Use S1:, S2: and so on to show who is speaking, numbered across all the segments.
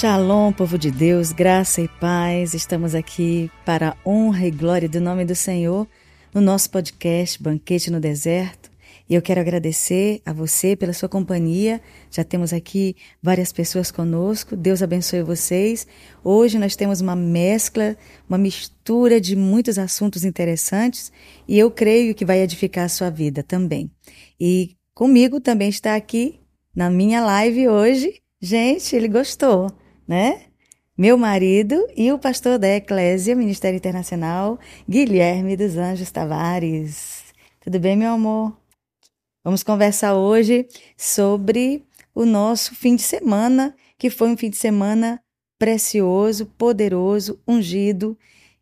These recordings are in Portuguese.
S1: Shalom, povo de Deus, graça e paz. Estamos aqui para a honra e glória do nome do Senhor no nosso podcast Banquete no Deserto. E eu quero agradecer a você pela sua companhia. Já temos aqui várias pessoas conosco. Deus abençoe vocês. Hoje nós temos uma mescla, uma mistura de muitos assuntos interessantes e eu creio que vai edificar a sua vida também. E comigo também está aqui na minha live hoje. Gente, ele gostou né? Meu marido e o pastor da Eclésia, Ministério Internacional, Guilherme dos Anjos Tavares. Tudo bem, meu amor? Vamos conversar hoje sobre o nosso fim de semana, que foi um fim de semana precioso, poderoso, ungido,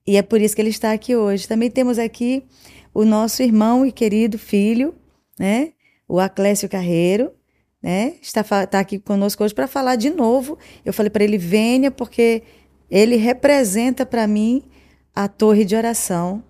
S1: e é por isso que ele está aqui hoje. Também temos aqui o nosso irmão e querido filho, né? O Aclésio Carreiro, né? Está, está aqui conosco hoje para falar de novo. Eu falei para ele: venha, porque ele representa para mim a torre de oração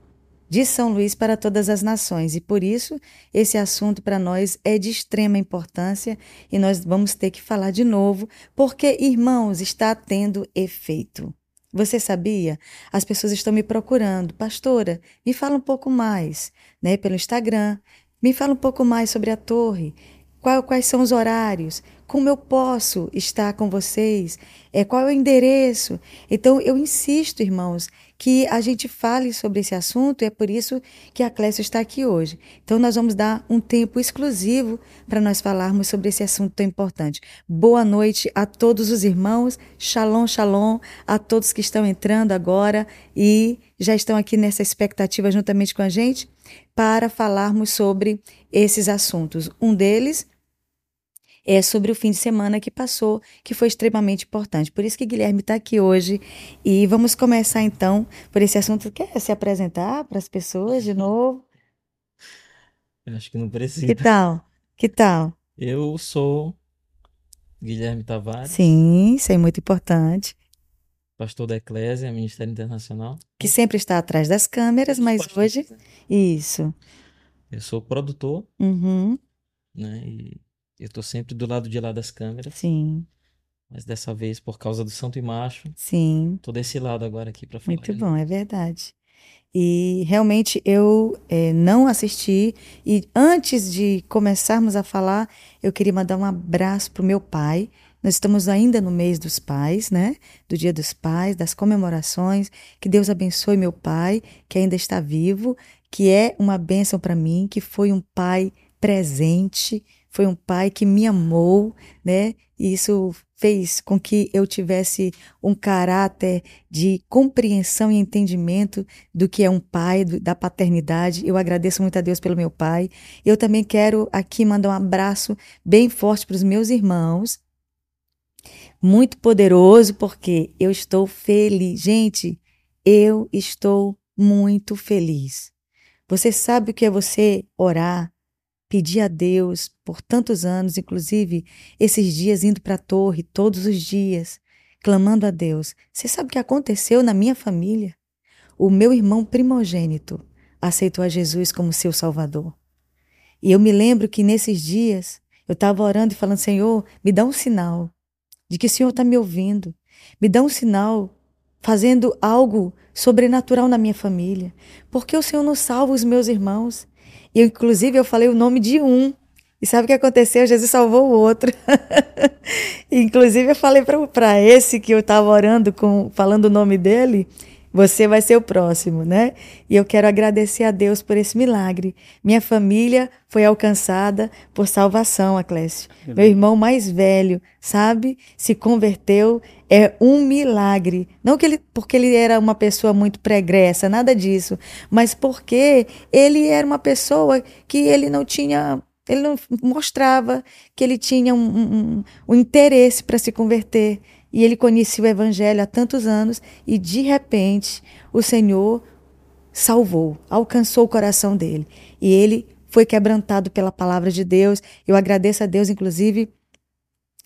S1: de São Luís para todas as nações. E por isso, esse assunto para nós é de extrema importância e nós vamos ter que falar de novo, porque, irmãos, está tendo efeito. Você sabia? As pessoas estão me procurando. Pastora, me fala um pouco mais, né, pelo Instagram. Me fala um pouco mais sobre a torre. Quais são os horários? Como eu posso estar com vocês? É, qual é o endereço? Então, eu insisto, irmãos, que a gente fale sobre esse assunto, e é por isso que a Clécio está aqui hoje. Então, nós vamos dar um tempo exclusivo para nós falarmos sobre esse assunto tão importante. Boa noite a todos os irmãos, shalom, shalom, a todos que estão entrando agora e já estão aqui nessa expectativa juntamente com a gente para falarmos sobre esses assuntos. Um deles é sobre o fim de semana que passou, que foi extremamente importante. Por isso que Guilherme está aqui hoje. E vamos começar então por esse assunto. Quer se apresentar para as pessoas de novo?
S2: Eu acho que não precisa.
S1: Que tal? Que tal?
S2: Eu sou Guilherme Tavares.
S1: Sim, isso é muito importante.
S2: Pastor da Eclésia, Ministério Internacional.
S1: Que sempre está atrás das câmeras, mas hoje. Né? Isso.
S2: Eu sou produtor.
S1: Uhum.
S2: Né? E eu estou sempre do lado de lá das câmeras.
S1: Sim.
S2: Mas dessa vez, por causa do Santo e Macho,
S1: Sim.
S2: tô desse lado agora aqui para falar.
S1: Muito bom, é verdade. E realmente eu é, não assisti. E antes de começarmos a falar, eu queria mandar um abraço para o meu pai. Nós estamos ainda no mês dos pais, né? Do Dia dos Pais, das comemorações. Que Deus abençoe meu pai, que ainda está vivo, que é uma bênção para mim, que foi um pai presente, foi um pai que me amou, né? E isso fez com que eu tivesse um caráter de compreensão e entendimento do que é um pai, do, da paternidade. Eu agradeço muito a Deus pelo meu pai. Eu também quero aqui mandar um abraço bem forte para os meus irmãos. Muito poderoso, porque eu estou feliz. Gente, eu estou muito feliz. Você sabe o que é você orar, Pedi a Deus por tantos anos, inclusive esses dias indo para a torre todos os dias, clamando a Deus. Você sabe o que aconteceu na minha família? O meu irmão primogênito aceitou a Jesus como seu Salvador. E eu me lembro que nesses dias eu estava orando e falando: Senhor, me dá um sinal de que o Senhor está me ouvindo. Me dá um sinal fazendo algo sobrenatural na minha família. Porque o Senhor não salva os meus irmãos? E inclusive eu falei o nome de um. E sabe o que aconteceu? Jesus salvou o outro. inclusive eu falei para esse que eu estava orando com falando o nome dele, você vai ser o próximo, né? E eu quero agradecer a Deus por esse milagre. Minha família foi alcançada por salvação, Aclésio. Uhum. Meu irmão mais velho, sabe? Se converteu. É um milagre. Não que ele, porque ele era uma pessoa muito pregressa, nada disso. Mas porque ele era uma pessoa que ele não tinha ele não mostrava que ele tinha um, um, um interesse para se converter. E ele conhecia o Evangelho há tantos anos e de repente o Senhor salvou, alcançou o coração dele. E ele foi quebrantado pela palavra de Deus. Eu agradeço a Deus, inclusive,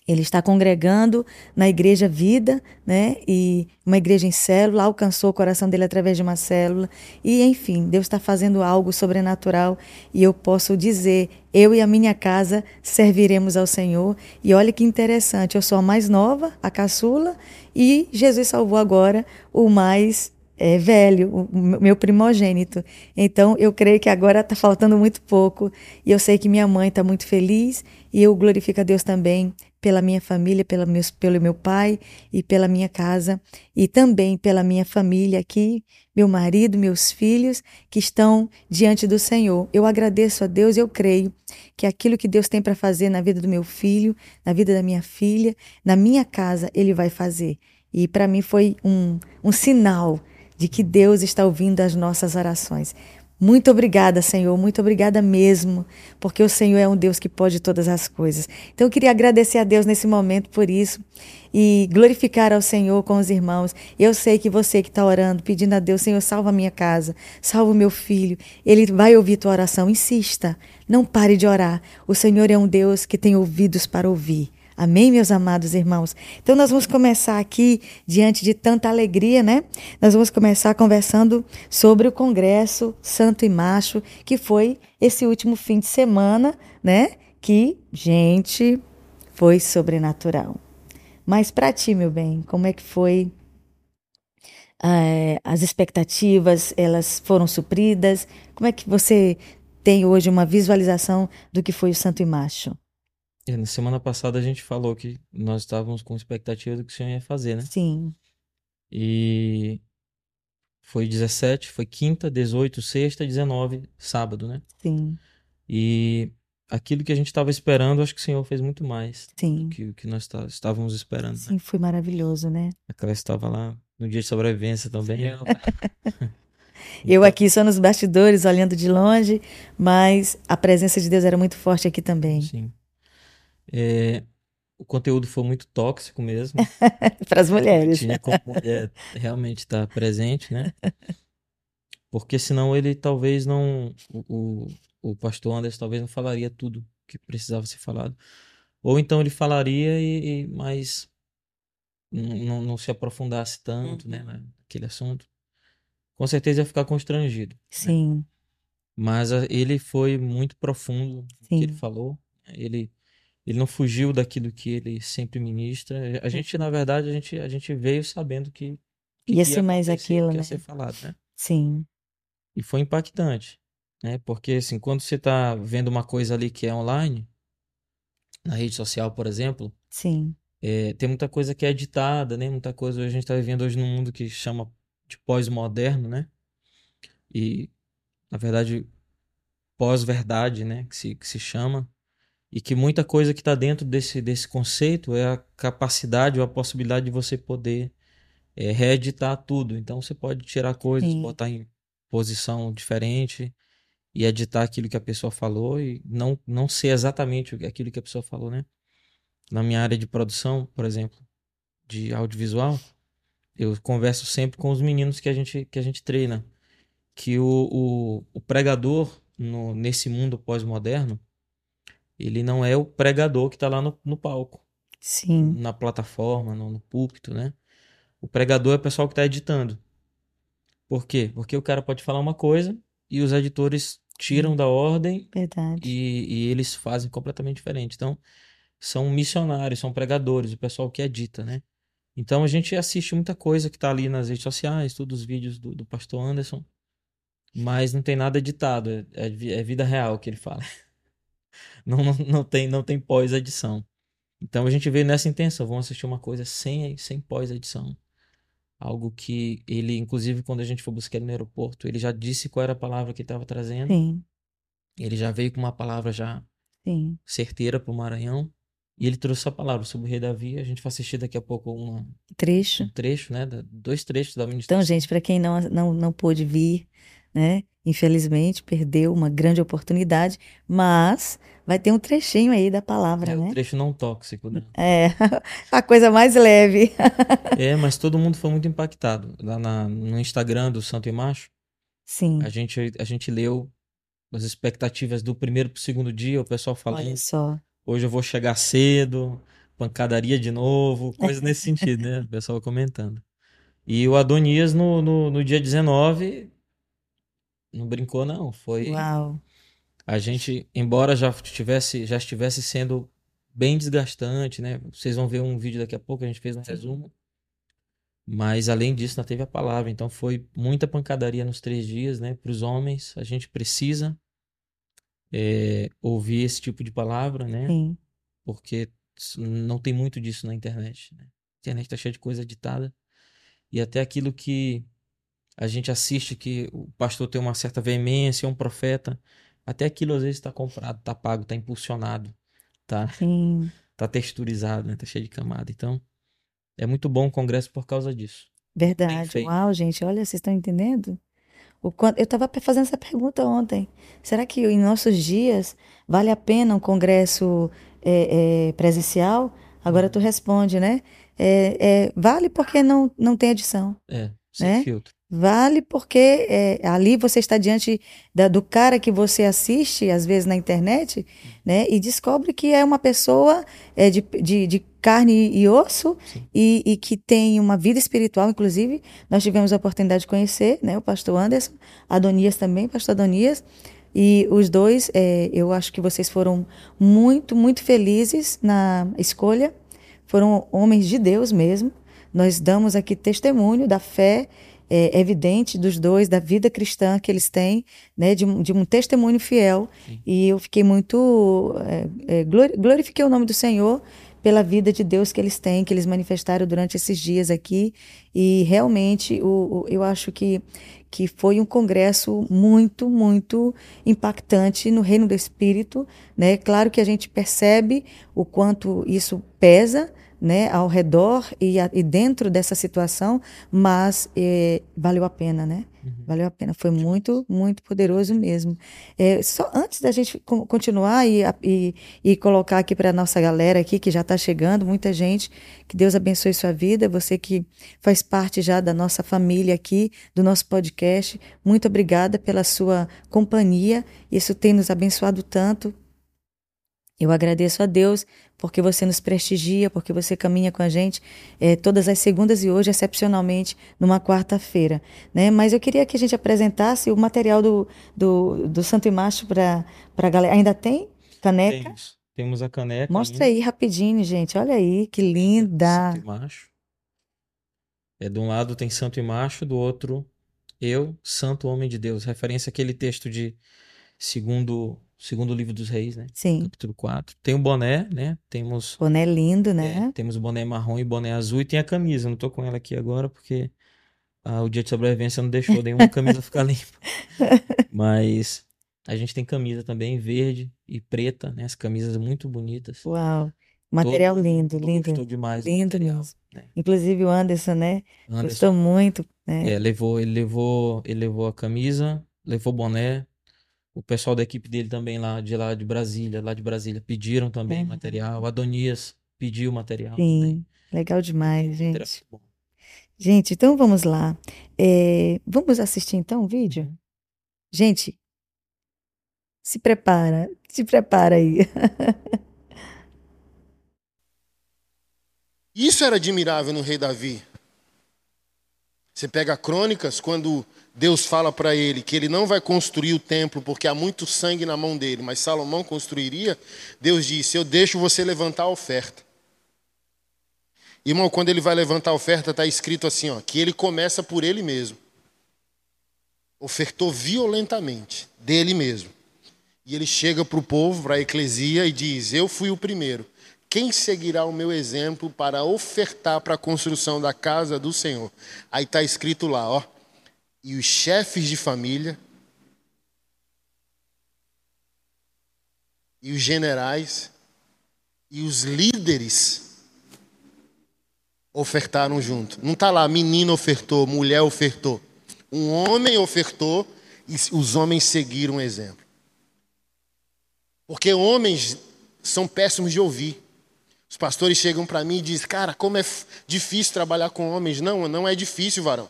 S1: Ele está congregando na igreja Vida, né? E uma igreja em célula, alcançou o coração dele através de uma célula. E, enfim, Deus está fazendo algo sobrenatural. E eu posso dizer: eu e a minha casa serviremos ao Senhor. E olha que interessante, eu sou a mais nova, a caçula, e Jesus salvou agora o mais é, velho, o meu primogênito. Então, eu creio que agora está faltando muito pouco. E eu sei que minha mãe está muito feliz. E eu glorifico a Deus também pela minha família, pela meus, pelo meu pai e pela minha casa, e também pela minha família aqui, meu marido, meus filhos que estão diante do Senhor. Eu agradeço a Deus, eu creio que aquilo que Deus tem para fazer na vida do meu filho, na vida da minha filha, na minha casa, Ele vai fazer. E para mim foi um, um sinal de que Deus está ouvindo as nossas orações. Muito obrigada, Senhor, muito obrigada mesmo, porque o Senhor é um Deus que pode todas as coisas. Então eu queria agradecer a Deus nesse momento por isso e glorificar ao Senhor com os irmãos. Eu sei que você que está orando, pedindo a Deus, Senhor, salva a minha casa, salva o meu filho, ele vai ouvir tua oração. Insista, não pare de orar. O Senhor é um Deus que tem ouvidos para ouvir. Amém, meus amados irmãos? Então, nós vamos começar aqui, diante de tanta alegria, né? Nós vamos começar conversando sobre o Congresso Santo e Macho, que foi esse último fim de semana, né? Que, gente, foi sobrenatural. Mas para ti, meu bem, como é que foi? É, as expectativas, elas foram supridas? Como é que você tem hoje uma visualização do que foi o Santo e Macho?
S2: É, na semana passada a gente falou que nós estávamos com expectativa do que o senhor ia fazer, né?
S1: Sim.
S2: E foi 17, foi quinta, 18, sexta, 19, sábado, né?
S1: Sim.
S2: E aquilo que a gente estava esperando, acho que o senhor fez muito mais
S1: Sim.
S2: do que o que nós tá, estávamos esperando.
S1: Sim,
S2: Né?
S1: foi maravilhoso, né?
S2: Aquela estava lá no dia de sobrevivência também.
S1: Eu aqui só nos bastidores, olhando de longe, mas a presença de Deus era muito forte aqui também.
S2: Sim. É, o conteúdo foi muito tóxico mesmo.
S1: Para as mulheres.
S2: Tinha como mulher realmente estar presente, né? Porque senão ele talvez não. O, o, pastor Anderson talvez não falaria tudo que precisava ser falado. Ou então ele falaria, e, e mas não, não se aprofundasse tanto, né, naquele assunto. Com certeza ia ficar constrangido.
S1: Sim,
S2: Mas a- ele foi muito profundo no que ele falou. Ele, ele não fugiu daquilo que ele sempre ministra. A gente, na verdade, a gente, a gente veio sabendo que, que
S1: Ia ser mais aquilo,
S2: que ia
S1: né?
S2: ser falado, né?
S1: sim,
S2: E foi impactante, né? Porque, assim, quando você está vendo uma coisa ali que é online, na rede social, por exemplo,
S1: sim,
S2: é, tem muita coisa que é editada, né? Muita coisa a gente está vivendo hoje num mundo que chama de pós-moderno, né? E, na verdade, pós-verdade, né? Que se, que se chama. E que muita coisa que está dentro desse, desse conceito é a capacidade ou a possibilidade de você poder é, reeditar tudo. Então você pode tirar coisas,
S1: sim,
S2: botar em posição diferente e editar aquilo que a pessoa falou e não, não ser exatamente aquilo que a pessoa falou, né? Na minha área de produção, por exemplo, de audiovisual, eu converso sempre com os meninos que a gente, que a gente treina. Que o, o, o pregador no, nesse mundo pós-moderno, ele não é o pregador que está lá no, no palco,
S1: sim,
S2: na plataforma, no, no púlpito, né? O pregador é o pessoal que está editando. Por quê? Porque o cara pode falar uma coisa e os editores tiram da ordem
S1: verdade.
S2: e, e eles fazem completamente diferente. Então, são missionários, são pregadores, o pessoal que edita, né? Então, a gente assiste muita coisa que tá ali nas redes sociais, todos os vídeos do, do pastor Anderson, mas não tem nada editado, é, é é vida real que ele fala. Não, não, não tem, não tem pós-edição. Então, a gente veio nessa intenção, vamos assistir uma coisa sem, sem pós-edição. Algo que ele, inclusive, quando a gente foi buscar ele no aeroporto, ele já disse qual era a palavra que estava trazendo.
S1: Sim,
S2: Ele já veio com uma palavra já
S1: sim,
S2: certeira para o Maranhão. E ele trouxe essa palavra sobre o rei Davi. A gente vai assistir daqui a pouco uma-
S1: trecho.
S2: um trecho, né? Dois trechos da
S1: Então,
S2: ministração.
S1: gente, para quem não, não, não pôde vir, né? Infelizmente, perdeu uma grande oportunidade, mas vai ter um trechinho aí da palavra,
S2: É o
S1: né?
S2: trecho não tóxico, né?
S1: É, a coisa mais leve.
S2: É, mas todo mundo foi muito impactado. Lá na- no Instagram do Santo e Macho,
S1: Sim,
S2: a gente, a gente leu as expectativas do primeiro pro segundo dia, o pessoal
S1: olha
S2: falando,
S1: só.
S2: hoje eu vou chegar cedo, pancadaria de novo, coisa nesse sentido, né? O pessoal comentando. E o Adonias no, no, no dia 19 não brincou, não. Foi.
S1: Uau.
S2: A gente, embora já estivesse, já estivesse sendo bem desgastante, né? Vocês vão ver um vídeo daqui a pouco, a gente fez um resumo. Mas além disso, não teve a palavra. Então foi muita pancadaria nos três dias, né? Para os homens, a gente precisa é, ouvir esse tipo de palavra, né?
S1: Sim.
S2: Porque não tem muito disso na internet. Né? A internet está cheia de coisa editada. E até aquilo que a gente assiste, que o pastor tem uma certa veemência, um profeta, até aquilo às vezes está comprado, está pago, está impulsionado, tá,
S1: Sim.
S2: tá texturizado, né? Tá cheio de camada. Então, é muito bom o congresso por causa disso.
S1: Verdade. Uau, gente, olha, vocês estão entendendo? O quanto... Eu estava fazendo essa pergunta ontem. Será que em nossos dias vale a pena um congresso é, é, presencial? Agora tu responde, né? É, é, vale porque não, não tem edição.
S2: É, sem
S1: né?
S2: filtro.
S1: Vale porque é, ali você está diante da, do cara que você assiste, às vezes na internet, né? E descobre que é uma pessoa é, de, de, de carne e osso e, e, que tem uma vida espiritual, inclusive. Nós tivemos a oportunidade de conhecer né, o pastor Anderson, Adonias também, pastor Adonias. E os dois, é, eu acho que vocês foram muito, muito felizes na escolha. Foram homens de Deus mesmo. Nós damos aqui testemunho da fé é, evidente dos dois, da vida cristã que eles têm, né, de, de um testemunho fiel. Sim. E eu fiquei muito. É, é, glorifiquei o nome do Senhor pela vida de Deus que eles têm, que eles manifestaram durante esses dias aqui. E realmente o, o, eu acho que, que foi um congresso muito, muito impactante no reino do Espírito. Né? Claro que a gente percebe o quanto isso pesa né, ao redor e, a, e dentro dessa situação, mas é, valeu a pena, né? Uhum. Valeu a pena. Foi muito, muito poderoso mesmo. É, só antes da gente continuar e, e, e colocar aqui para nossa galera aqui que já está chegando, muita gente, que Deus abençoe sua vida. Você que faz parte já da nossa família aqui, do nosso podcast, muito obrigada pela sua companhia. Isso tem nos abençoado tanto. Eu agradeço a Deus porque você nos prestigia, porque você caminha com a gente é, todas as segundas e hoje, excepcionalmente, numa quarta-feira. Né? Mas eu queria que a gente apresentasse o material do, do, do Santo e Macho para a galera. Ainda tem caneca?
S2: Temos, temos a caneca.
S1: Mostra ainda. aí rapidinho, gente. Olha aí, que linda.
S2: Santo e Macho. É, de um lado tem Santo e Macho, do outro eu, Santo Homem de Deus. Referência àquele texto de segundo segundo livro dos reis, né?
S1: Sim.
S2: Capítulo 4. Tem o boné, né? Temos.
S1: Boné lindo, né?
S2: É, temos o boné marrom e boné azul e tem a camisa. Não tô com ela aqui agora porque ah, o dia de sobrevivência não deixou nenhuma camisa ficar limpa. Mas a gente tem camisa também verde e preta, né? As camisas muito bonitas.
S1: Uau! Material todo, lindo, todo lindo.
S2: Gostou demais.
S1: Lindo mesmo. Né? Inclusive o Anderson, né? Anderson, Gostou muito. Né?
S2: É, levou, ele levou, ele levou a camisa, levou o boné, o pessoal da equipe dele também lá de lá de Brasília, lá de Brasília, pediram também uhum. material. O Adonias pediu material.
S1: Sim, também. legal demais, gente. Gente, então vamos lá. É, vamos assistir então o vídeo? Uhum. Gente, se prepara, se prepara aí.
S3: Isso era admirável no rei Davi. Você pega crônicas, quando Deus fala para ele que ele não vai construir o templo porque há muito sangue na mão dele, mas Salomão construiria. Deus disse: Eu deixo você levantar a oferta. Irmão, quando ele vai levantar a oferta, está escrito assim: ó, que ele começa por ele mesmo. Ofertou violentamente, dele mesmo. E ele chega para o povo, para a eclesia, e diz: Eu fui o primeiro. Quem seguirá o meu exemplo para ofertar para a construção da casa do Senhor? Aí está escrito lá, ó e os chefes de família e os generais e os líderes ofertaram junto. Não está lá, menino ofertou, mulher ofertou. Um homem ofertou e os homens seguiram o exemplo. Porque homens são péssimos de ouvir. Os pastores chegam para mim e dizem, cara, como é difícil trabalhar com homens. Não, não é difícil, varão.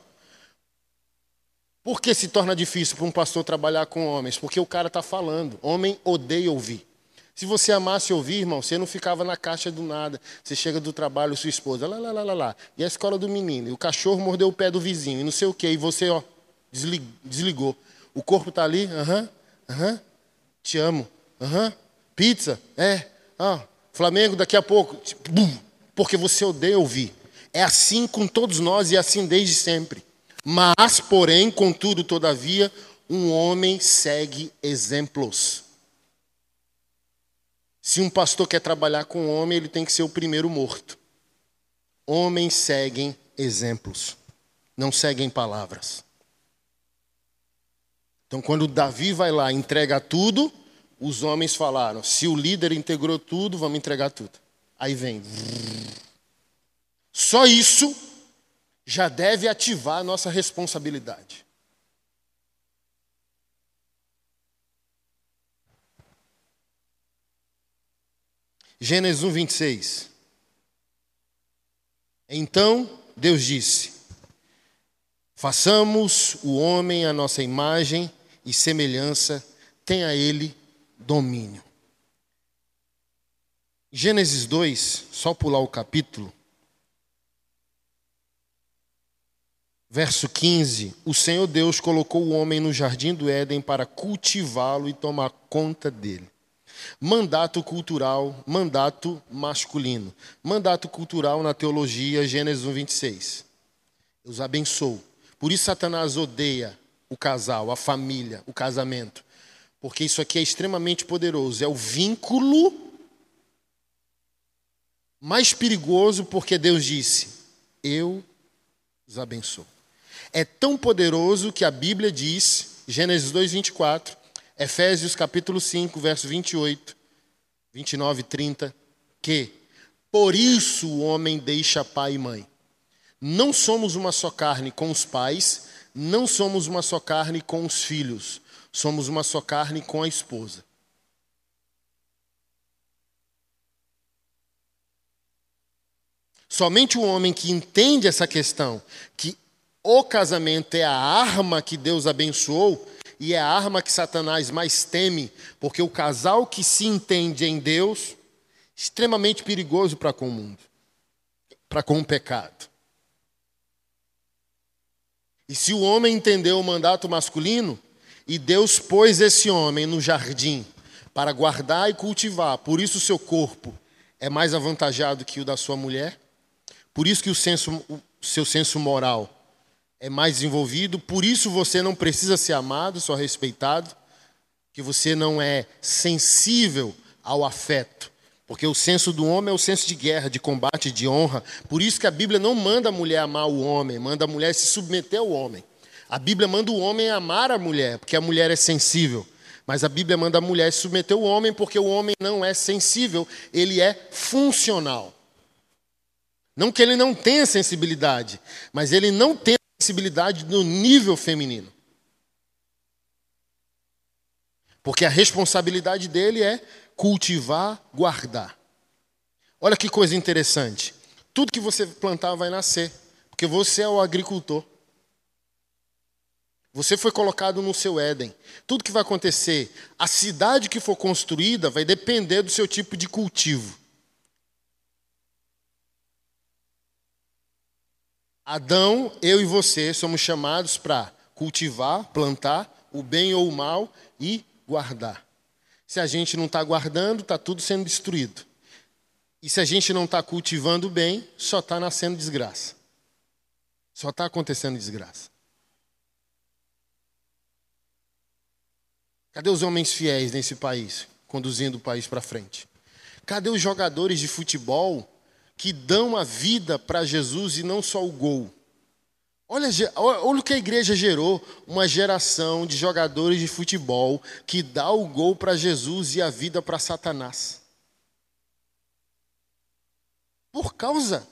S3: Por que se torna difícil para um pastor trabalhar com homens? Porque o cara está falando. Homem odeia ouvir. Se você amasse ouvir, irmão, você não ficava na caixa do nada. Você chega do trabalho, sua esposa, lá, lá, lá, lá, lá. E a escola do menino, e o cachorro mordeu o pé do vizinho, e não sei o quê. E você, ó, desligou. O corpo está ali, aham, aham, te amo, aham. Pizza, é, ah, Flamengo daqui a pouco, bum, porque você odeia ouvir. É assim com todos nós e é assim desde sempre. Mas, porém, contudo, todavia, um homem segue exemplos. Se um pastor quer trabalhar com um homem, ele tem que ser o primeiro morto. Homens seguem exemplos, não seguem palavras. Então, quando Davi vai lá e entrega tudo, os homens falaram: se o líder integrou tudo, vamos entregar tudo. Aí vem. Só isso já deve ativar a nossa responsabilidade. Gênesis 1, 26. Então Deus disse: Façamos o homem à nossa imagem e semelhança, tenha ele domínio. Gênesis 2, só pular o capítulo. Verso 15: O Senhor Deus colocou o homem no jardim do Éden para cultivá-lo e tomar conta dele. Mandato cultural, mandato masculino. Mandato cultural na teologia, Gênesis 1, 26. Eu os abençoo. Por isso Satanás odeia o casal, a família, o casamento. Porque isso aqui é extremamente poderoso. É o vínculo mais perigoso, porque Deus disse: Eu os abençoo. É tão poderoso que a Bíblia diz, Gênesis 2, 24, Efésios capítulo 5, verso 28, 29 e 30, que por isso o homem deixa pai e mãe. Não somos uma só carne com os pais, não somos uma só carne com os filhos, somos uma só carne com a esposa. Somente o homem que entende essa questão, que o casamento é a arma que Deus abençoou, e é a arma que Satanás mais teme, porque o casal que se entende em Deus, extremamente perigoso para com o mundo, para com o pecado. E se o homem entendeu o mandato masculino, e Deus pôs esse homem no jardim para guardar e cultivar, por isso o seu corpo é mais avantajado que o da sua mulher, por isso que o, senso, o seu senso moral é mais desenvolvido, por isso você não precisa ser amado, só respeitado, que você não é sensível ao afeto. Porque o senso do homem é o senso de guerra, de combate, de honra. Por isso que a Bíblia não manda a mulher amar o homem, manda a mulher se submeter ao homem. A Bíblia manda o homem amar a mulher, porque a mulher é sensível. Mas a Bíblia manda a mulher se submeter ao homem, porque o homem não é sensível, ele é funcional. Não que ele não tenha sensibilidade, mas ele não tem sensibilidade no nível feminino. Porque a responsabilidade dele é cultivar, guardar. Olha que coisa interessante. Tudo que você plantar vai nascer, porque você é o agricultor. Você foi colocado no seu Éden. Tudo que vai acontecer, a cidade que for construída vai depender do seu tipo de cultivo. Adão, eu e você somos chamados para cultivar, plantar o bem ou o mal e guardar. Se a gente não está guardando, está tudo sendo destruído. E se a gente não está cultivando o bem, só está nascendo desgraça. Só está acontecendo desgraça. Cadê os homens fiéis nesse país, conduzindo o país para frente? Cadê os jogadores de futebol que dão a vida para Jesus e não só o gol. Olha, olha o que a igreja gerou: uma geração de jogadores de futebol que dá o gol para Jesus e a vida para Satanás. Por causa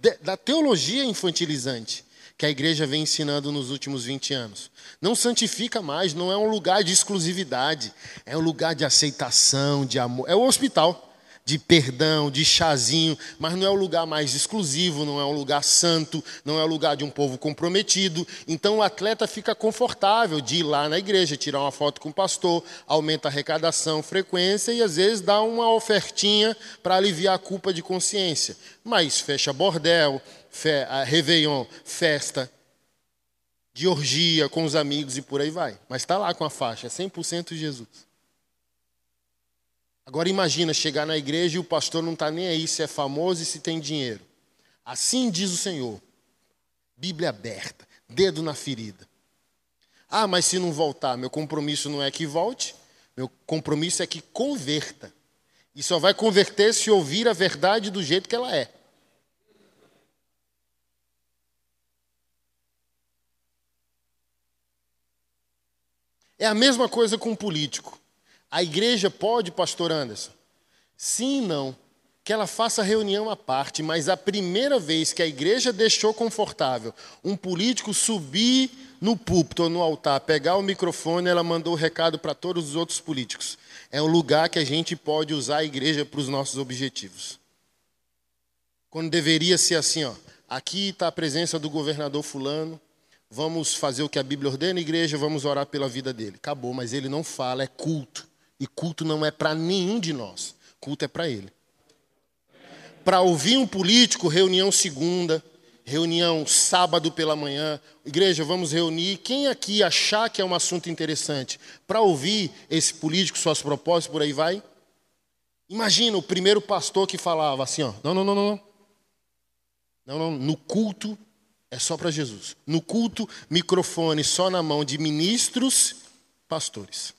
S3: de, da teologia infantilizante que a igreja vem ensinando nos últimos 20 anos. Não santifica mais, não é um lugar de exclusividade, é um lugar de aceitação, de amor. É o hospital de perdão, de chazinho, mas não é o lugar mais exclusivo, não é um lugar santo, não é o lugar de um povo comprometido. Então o atleta fica confortável de ir lá na igreja, tirar uma foto com o pastor, aumenta a arrecadação, frequência e às vezes dá uma ofertinha para aliviar a culpa de consciência. Mas fecha bordel, fe, Réveillon, festa, de orgia com os amigos e por aí vai. Mas está lá com a faixa, é 100% Jesus. Agora imagina chegar na igreja e o pastor não está nem aí se é famoso e se tem dinheiro. Assim diz o Senhor. Bíblia aberta, dedo na ferida. Ah, mas se não voltar, meu compromisso não é que volte, meu compromisso é que converta. E só vai converter se ouvir a verdade do jeito que ela é. É a mesma coisa com um político. A igreja pode, pastor Anderson? Sim e não. Que ela faça reunião à parte, mas a primeira vez que a igreja deixou confortável um político subir no púlpito ou no altar, pegar o microfone, ela mandou o recado para todos os outros políticos. É um lugar que a gente pode usar a igreja para os nossos objetivos. Quando deveria ser assim, ó, aqui está a presença do governador fulano, vamos fazer o que a Bíblia ordena, igreja, vamos orar pela vida dele. Acabou, mas ele não fala, é culto. E culto não é para nenhum de nós. Culto é para ele. Para ouvir um político, reunião segunda, reunião sábado pela manhã. Igreja, vamos reunir. Quem aqui achar que é um assunto interessante para ouvir esse político, suas propostas, por aí vai? Imagina o primeiro pastor que falava assim: ó, não, não, não, não. Não, não, no culto é só para Jesus. No culto, microfone só na mão de ministros, pastores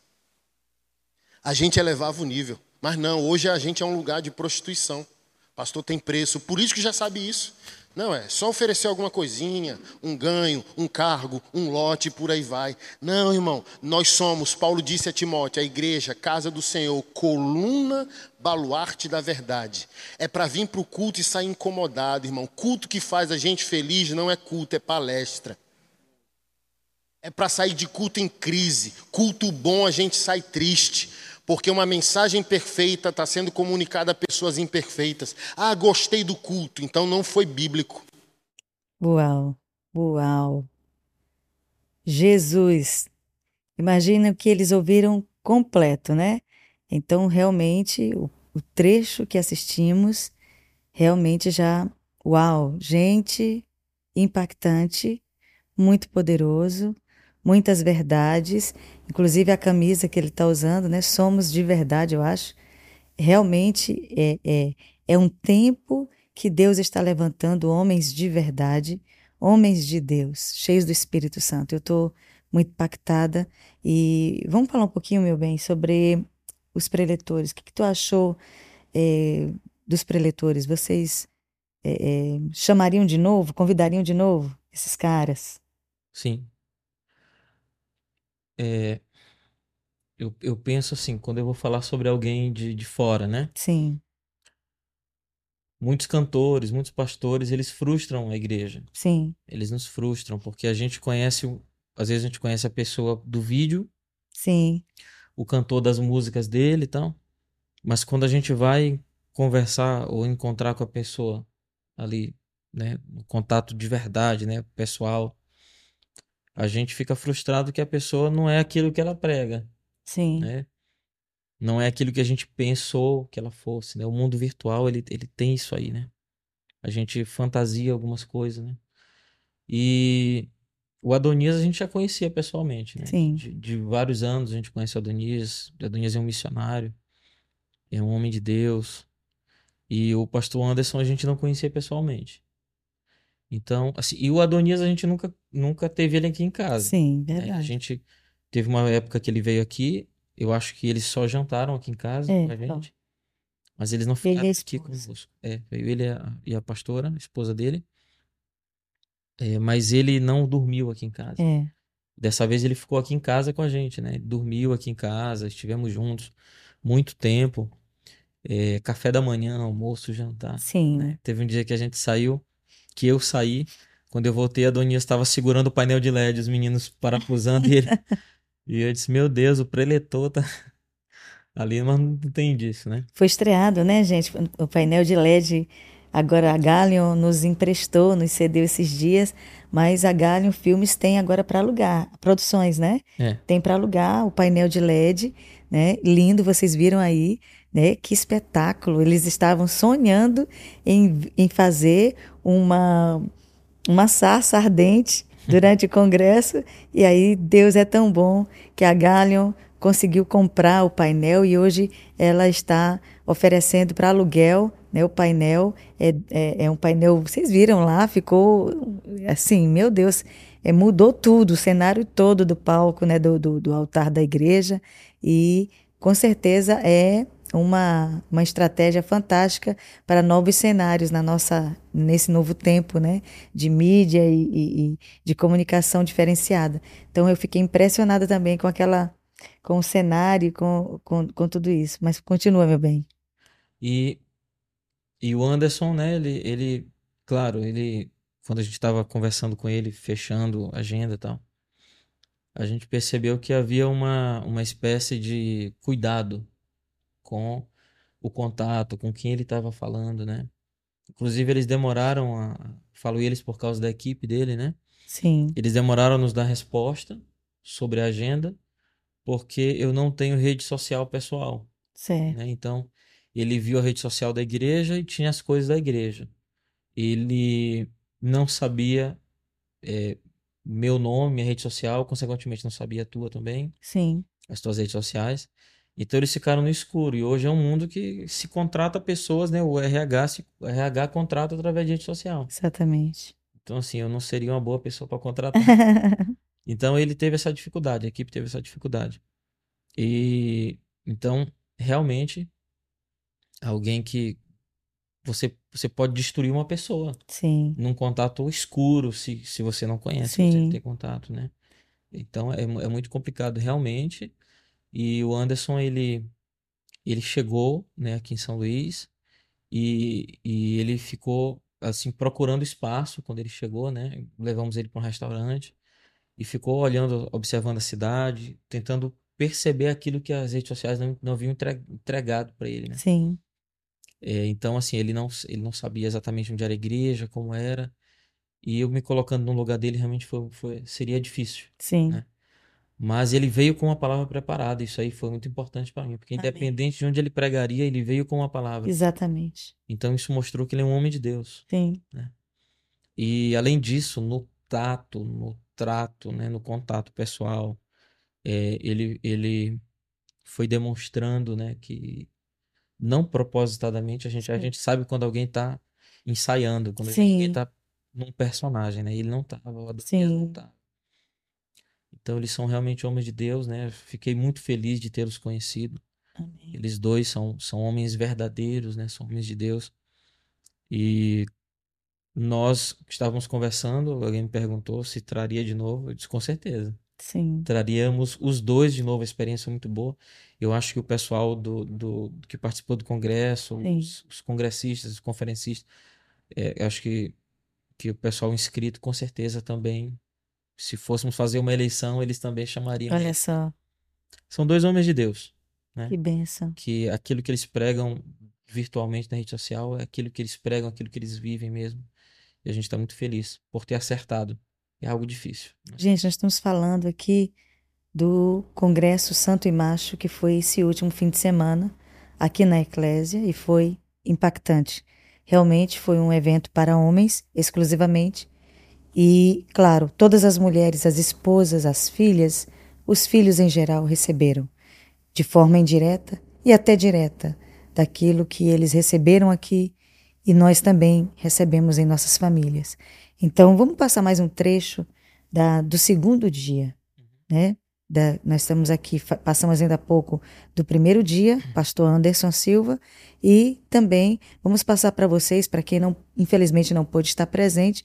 S3: a gente elevava o nível. Mas não, hoje a gente é um lugar de prostituição. Pastor tem preço, o político já sabe isso. Não, é só oferecer alguma coisinha, um ganho, um cargo, um lote, por aí vai. Não, irmão, nós somos, Paulo disse a Timóteo, a igreja, casa do Senhor, coluna, baluarte da verdade. É para vir para o culto e sair incomodado, irmão. Culto que faz a gente feliz não é culto, é palestra. É para sair de culto em crise. Culto bom a gente sai triste porque uma mensagem perfeita está sendo comunicada a pessoas imperfeitas. Ah, gostei do culto, então não foi bíblico.
S1: Uau, uau. Jesus. Imagina que eles ouviram completo, né? Então, realmente, o, o trecho que assistimos, realmente já, uau, gente, impactante, muito poderoso muitas verdades, inclusive a camisa que ele está usando, né? Somos de verdade, eu acho. Realmente é, é, é um tempo que Deus está levantando homens de verdade, homens de Deus, cheios do Espírito Santo. Eu estou muito impactada. E vamos falar um pouquinho, meu bem, sobre os preletores. O que, que tu achou é, dos preletores? Vocês é, é, chamariam de novo, convidariam de novo esses caras?
S2: Sim, é, eu, eu penso assim, quando eu vou falar sobre alguém de, de fora, né?
S1: Sim.
S2: Muitos cantores, muitos pastores, eles frustram a igreja.
S1: Sim.
S2: Eles nos frustram, porque a gente conhece, às vezes a gente conhece a pessoa do vídeo.
S1: Sim.
S2: O cantor das músicas dele e tal. Mas quando a gente vai conversar ou encontrar com a pessoa ali, né, no contato de verdade, né, pessoal, a gente fica frustrado que a pessoa não é aquilo que ela prega.
S1: Sim.
S2: Né? Não é aquilo que a gente pensou que ela fosse, né? O mundo virtual, ele, ele tem isso aí, né? A gente fantasia algumas coisas, né? E o Adonias a gente já conhecia pessoalmente, né?
S1: Sim.
S2: De, de vários anos a gente conhece o Adonias. O Adonias é um missionário, é um homem de Deus. E o pastor Anderson a gente não conhecia pessoalmente. Então, assim, e o Adonias a gente nunca, nunca teve ele aqui em casa.
S1: Sim, verdade.
S2: A gente teve uma época que ele veio aqui, eu acho que eles só jantaram aqui em casa
S1: é,
S2: com a gente. Mas eles não ficaram
S1: ele
S2: aqui conosco. É, veio ele e a, e a pastora, a esposa dele. É, mas ele não dormiu aqui em casa.
S1: É.
S2: Dessa vez ele ficou aqui em casa com a gente, né? Ele dormiu aqui em casa, estivemos juntos muito tempo. É, café da manhã, almoço, jantar.
S1: Sim.
S2: Né? Teve um dia que a gente saiu que eu saí. Quando eu voltei, a Doninha estava segurando o painel de LED, os meninos parafusando ele. e eu disse: Meu Deus, o preletor tá. Ali mas não tem disso, né?
S1: Foi estreado, né, gente? O painel de LED. Agora a Galion nos emprestou, nos cedeu esses dias, mas a Galion Filmes tem agora para alugar, produções, né?
S2: É.
S1: Tem para alugar o painel de LED, né? Lindo, vocês viram aí, né? Que espetáculo! Eles estavam sonhando em, em fazer uma uma sarça ardente durante o congresso e aí Deus é tão bom que a Galion conseguiu comprar o painel e hoje ela está oferecendo para aluguel né, o painel. É, é, é, um painel, vocês viram lá, ficou assim, meu Deus, é, mudou tudo, o cenário todo do palco, né, do, do, do altar da igreja e com certeza é uma, uma estratégia fantástica para novos cenários na nossa nesse novo tempo né, de mídia e, e, e de comunicação diferenciada. Então eu fiquei impressionada também com aquela com o cenário, com, com, com tudo isso. Mas continua, meu bem.
S2: E, e o Anderson, né, ele, ele, claro, ele, quando a gente estava conversando com ele, fechando a agenda e tal, a gente percebeu que havia uma, uma espécie de cuidado com o contato, com quem ele estava falando, né? Inclusive, eles demoraram a. Falo eles por causa da equipe dele, né?
S1: Sim.
S2: Eles demoraram a nos dar resposta sobre a agenda porque eu não tenho rede social pessoal.
S1: Certo.
S2: Né? Então, ele viu a rede social da igreja e tinha as coisas da igreja. Ele não sabia é, meu nome, minha rede social, consequentemente não sabia a tua também.
S1: Sim.
S2: As tuas redes sociais. Então eles ficaram no escuro. E hoje é um mundo que se contrata pessoas, né? O RH, se, o RH contrata através de rede social.
S1: Exatamente.
S2: Então, assim, eu não seria uma boa pessoa para contratar. Então ele teve essa dificuldade, a equipe teve essa dificuldade. E então, realmente, alguém que você, você pode destruir uma pessoa.
S1: Sim.
S2: Num contato escuro, se, se você não conhece, Sim. você tem contato, né? Então é, é muito complicado, realmente. E o Anderson, ele, ele chegou né, aqui em São Luís e, e ele ficou assim procurando espaço quando ele chegou, né? Levamos ele para um restaurante e ficou olhando, observando a cidade, tentando perceber aquilo que as redes sociais não, não haviam entregado para ele, né?
S1: Sim.
S2: É, então, assim, ele não, ele não sabia exatamente onde era a igreja, como era, e eu me colocando no lugar dele realmente foi, foi seria difícil.
S1: Sim.
S2: Né? Mas ele veio com uma palavra preparada, isso aí foi muito importante para mim, porque Amém. independente de onde ele pregaria, ele veio com uma palavra.
S1: Exatamente.
S2: Então isso mostrou que ele é um homem de Deus.
S1: Sim.
S2: Né? E além disso, no tato, no trato, né, no contato pessoal, é, ele, ele foi demonstrando né, que não propositadamente, a gente, a gente sabe quando alguém está ensaiando, quando
S1: Sim.
S2: alguém está num personagem, né? Ele não estava, o Adonias não estava. Então eles são realmente homens de Deus, né? Fiquei muito feliz de tê-los conhecido.
S1: Amém.
S2: Eles dois são, são homens verdadeiros, né? São homens de Deus. E nós estávamos conversando, alguém me perguntou se traria de novo. Eu disse, com certeza.
S1: Sim.
S2: Traríamos os dois de novo, a experiência muito boa. Eu acho que o pessoal do, do que participou do congresso, os, os, congressistas, os conferencistas, é, acho que, que o pessoal inscrito com certeza também, se fôssemos fazer uma eleição, eles também chamariam.
S1: Olha só.
S2: São dois homens de Deus. Né?
S1: Que benção.
S2: Que aquilo que eles pregam virtualmente na rede social é aquilo que eles pregam, aquilo que eles vivem mesmo. E a gente está muito feliz por ter acertado. É algo difícil.
S1: Né? Gente, nós estamos falando aqui do Congresso Santo e Macho, que foi esse último fim de semana aqui na Eclésia e foi impactante. Realmente foi um evento para homens exclusivamente. E, claro, todas as mulheres, as esposas, as filhas, os filhos em geral receberam, de forma indireta e até direta, daquilo que eles receberam aqui e nós também recebemos em nossas famílias. Então, vamos passar mais um trecho da, do segundo dia, né? Da, nós estamos aqui, passamos ainda há pouco do primeiro dia, pastor Anderson Silva, e também vamos passar para vocês, para quem não, infelizmente não pôde estar presente,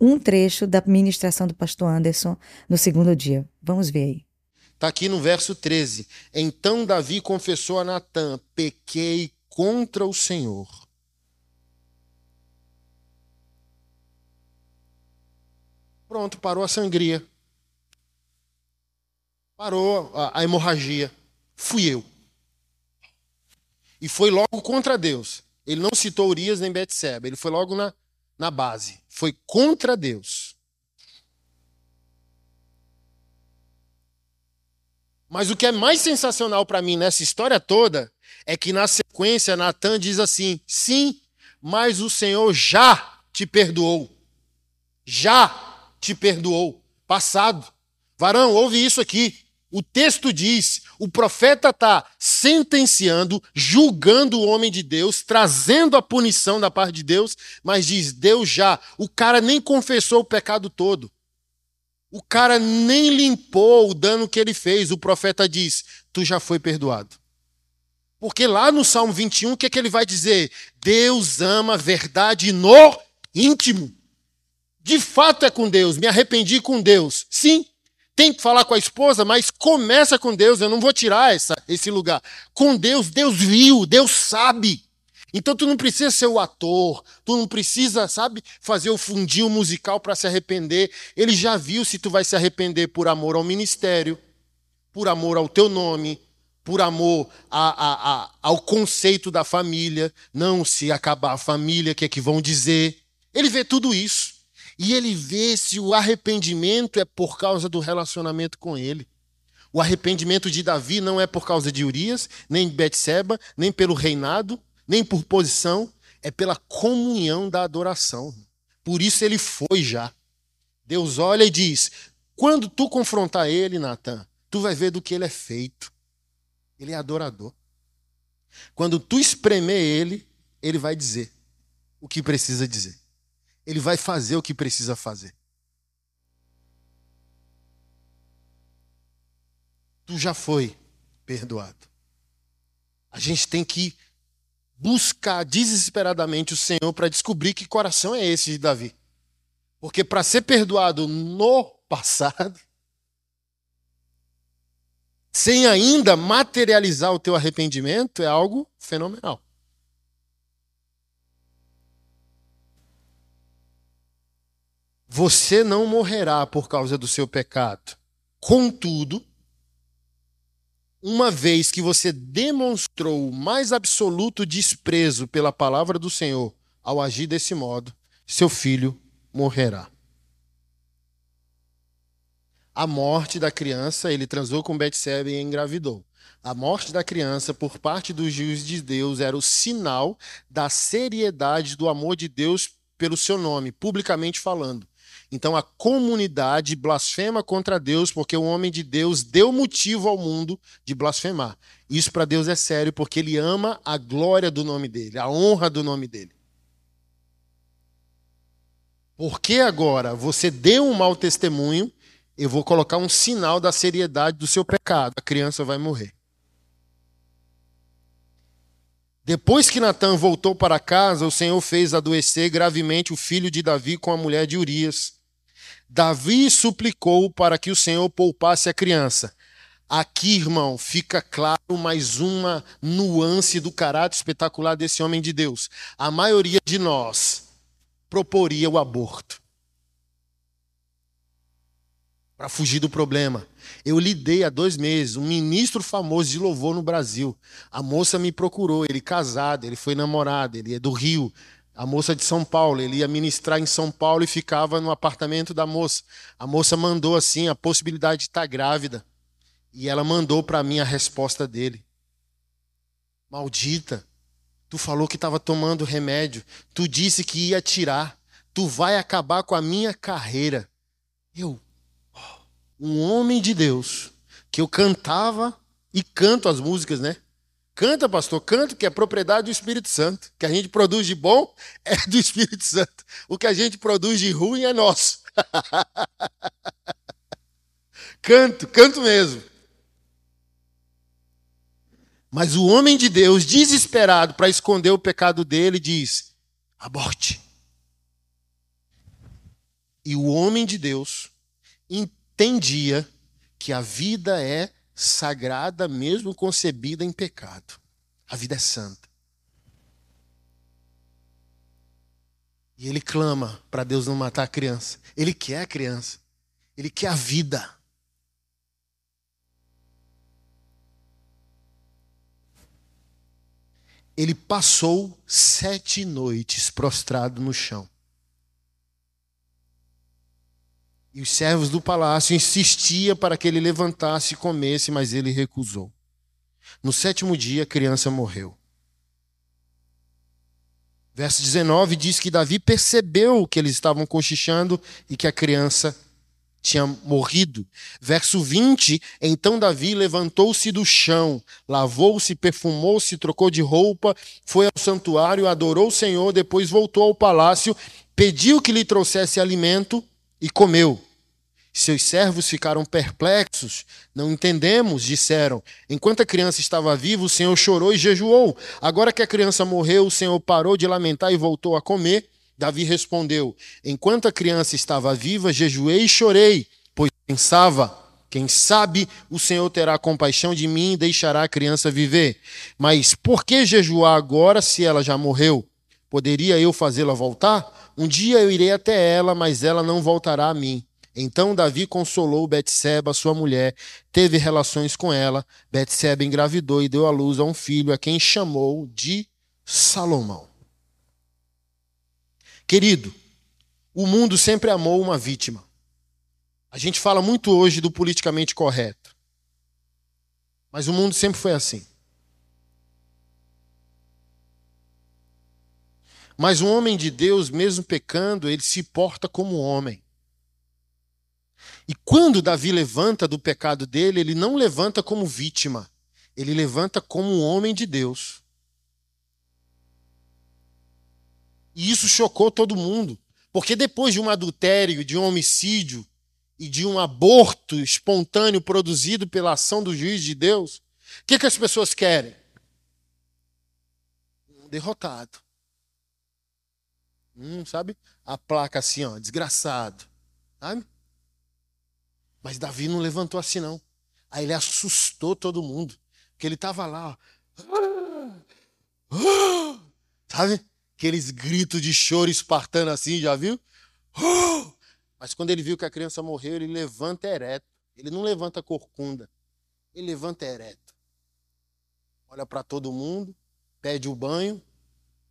S1: um trecho da ministração do pastor Anderson no segundo dia. Vamos ver aí.
S3: Está aqui no verso 13. Então Davi confessou a Natã: pequei contra o Senhor. Pronto, parou a sangria. Parou a, a hemorragia. Fui eu. e foi logo contra Deus. Ele não citou Urias nem Betseba, ele foi logo na, na base. Foi contra Deus. Mas o que é mais sensacional para mim nessa história toda é que na sequência Natan diz assim: sim, mas o Senhor já te perdoou. Já te perdoou. Passado. Varão, ouve isso aqui. O texto diz: o profeta está sentenciando, julgando o homem de Deus, trazendo a punição da parte de Deus, mas diz: Deus já. O cara nem confessou o pecado todo. O cara nem limpou o dano que ele fez. O profeta diz: Tu já foi perdoado. Porque lá no Salmo 21, o que, é que ele vai dizer? Deus ama a verdade no íntimo. De fato é com Deus. Me arrependi com Deus. Sim, tem que falar com a esposa, mas começa com Deus. Eu não vou tirar essa, esse lugar. Com Deus, Deus viu, Deus sabe. Então tu não precisa ser o ator, tu não precisa, sabe, fazer o fundinho musical para se arrepender. Ele já viu se tu vai se arrepender por amor ao ministério, por amor ao teu nome, por amor a, a, a, ao conceito da família. Não se acabar a família, o que é que vão dizer? Ele vê tudo isso. E ele vê se o arrependimento é por causa do relacionamento com ele. O arrependimento de Davi não é por causa de Urias, nem de Betseba, nem pelo reinado, nem por posição, é pela comunhão da adoração. Por isso ele foi já. Deus olha e diz: quando tu confrontar ele, Natan, tu vai ver do que ele é feito. Ele é adorador. Quando tu espremer ele, ele vai dizer o que precisa dizer. Ele vai fazer o que precisa fazer. Tu já foi perdoado. A gente tem que buscar desesperadamente o Senhor para descobrir que coração é esse de Davi. Porque para ser perdoado no passado, sem ainda materializar o teu arrependimento, é algo fenomenal. Você não morrerá por causa do seu pecado. Contudo, uma vez que você demonstrou o mais absoluto desprezo pela palavra do Senhor ao agir desse modo, seu filho morrerá. A morte da criança, ele transou com Betseba e engravidou. A morte da criança, por parte dos juízes de Deus, era o sinal da seriedade do amor de Deus pelo seu nome, publicamente falando. Então a comunidade blasfema contra Deus porque o homem de Deus deu motivo ao mundo de blasfemar. Isso para Deus é sério porque ele ama a glória do nome dele, a honra do nome dele. Porque agora você deu um mau testemunho, eu vou colocar um sinal da seriedade do seu pecado. A criança vai morrer. Depois que Natan voltou para casa, o Senhor fez adoecer gravemente o filho de Davi com a mulher de Urias. Davi suplicou para que o Senhor poupasse a criança. Aqui, irmão, fica claro mais uma nuance do caráter espetacular desse homem de Deus. A maioria de nós proporia o aborto para fugir do problema. Eu lidei há dois meses, um ministro famoso de louvor no Brasil. A moça me procurou, ele casado, ele foi namorado, ele é do Rio, a moça de São Paulo, ele ia ministrar em São Paulo e ficava no apartamento da moça. A moça mandou assim a possibilidade de estar grávida. E ela mandou para mim a resposta dele. Maldita, tu falou que estava tomando remédio, tu disse que ia tirar, tu vai acabar com a minha carreira. Eu, um homem de Deus, que eu cantava e canto as músicas, né? Canta, pastor, canta, que é propriedade do Espírito Santo. O que a gente produz de bom é do Espírito Santo. O que a gente produz de ruim é nosso. canto, canto mesmo. Mas o homem de Deus, desesperado para esconder o pecado dele, diz: aborte. E o homem de Deus entendia que a vida é sagrada, mesmo concebida em pecado. A vida é santa. E ele clama para Deus não matar a criança. Ele quer a criança. Ele quer a vida. ele passou sete noites prostrado no chão. E os servos do palácio insistiam para que ele levantasse e comesse, mas ele recusou. No sétimo dia, a criança morreu. Verso 19 diz que Davi percebeu que eles estavam cochichando e que a criança tinha morrido. Verso 20: Então Davi levantou-se do chão, lavou-se, perfumou-se, trocou de roupa, foi ao santuário, adorou o Senhor, depois voltou ao palácio, pediu que lhe trouxesse alimento e comeu. Seus servos ficaram perplexos. Não entendemos, disseram. Enquanto a criança estava viva, o Senhor chorou e jejuou. Agora que a criança morreu, o Senhor parou de lamentar e voltou a comer. Davi respondeu: Enquanto a criança estava viva, jejuei e chorei, pois pensava: quem sabe o Senhor terá compaixão de mim e deixará a criança viver. Mas por que jejuar agora se ela já morreu? Poderia eu fazê-la voltar? Um dia eu irei até ela, mas ela não voltará a mim. Então Davi consolou Betseba, sua mulher, teve relações com ela. Betseba engravidou e deu à luz a um filho, a quem chamou de Salomão. Querido, o mundo sempre amou uma vítima. A gente fala muito hoje do politicamente correto. Mas o mundo sempre foi assim. Mas um homem de Deus, mesmo pecando, ele se porta como homem. E quando Davi levanta do pecado dele, ele não levanta como vítima, ele levanta como um homem de Deus. E isso chocou todo mundo, porque depois de um adultério, de um homicídio e de um aborto espontâneo produzido pela ação do juiz de Deus, o que, que as pessoas querem? Um derrotado. Hum, sabe? A placa assim, ó, desgraçado. Sabe? Mas Davi não levantou assim, não. Aí ele assustou todo mundo. Porque ele estava lá, ó. Sabe? Aqueles gritos de choro espartano assim, já viu? Mas quando ele viu que a criança morreu, ele levanta ereto. Ele não levanta corcunda. Ele levanta ereto. Olha para todo mundo, pede o banho,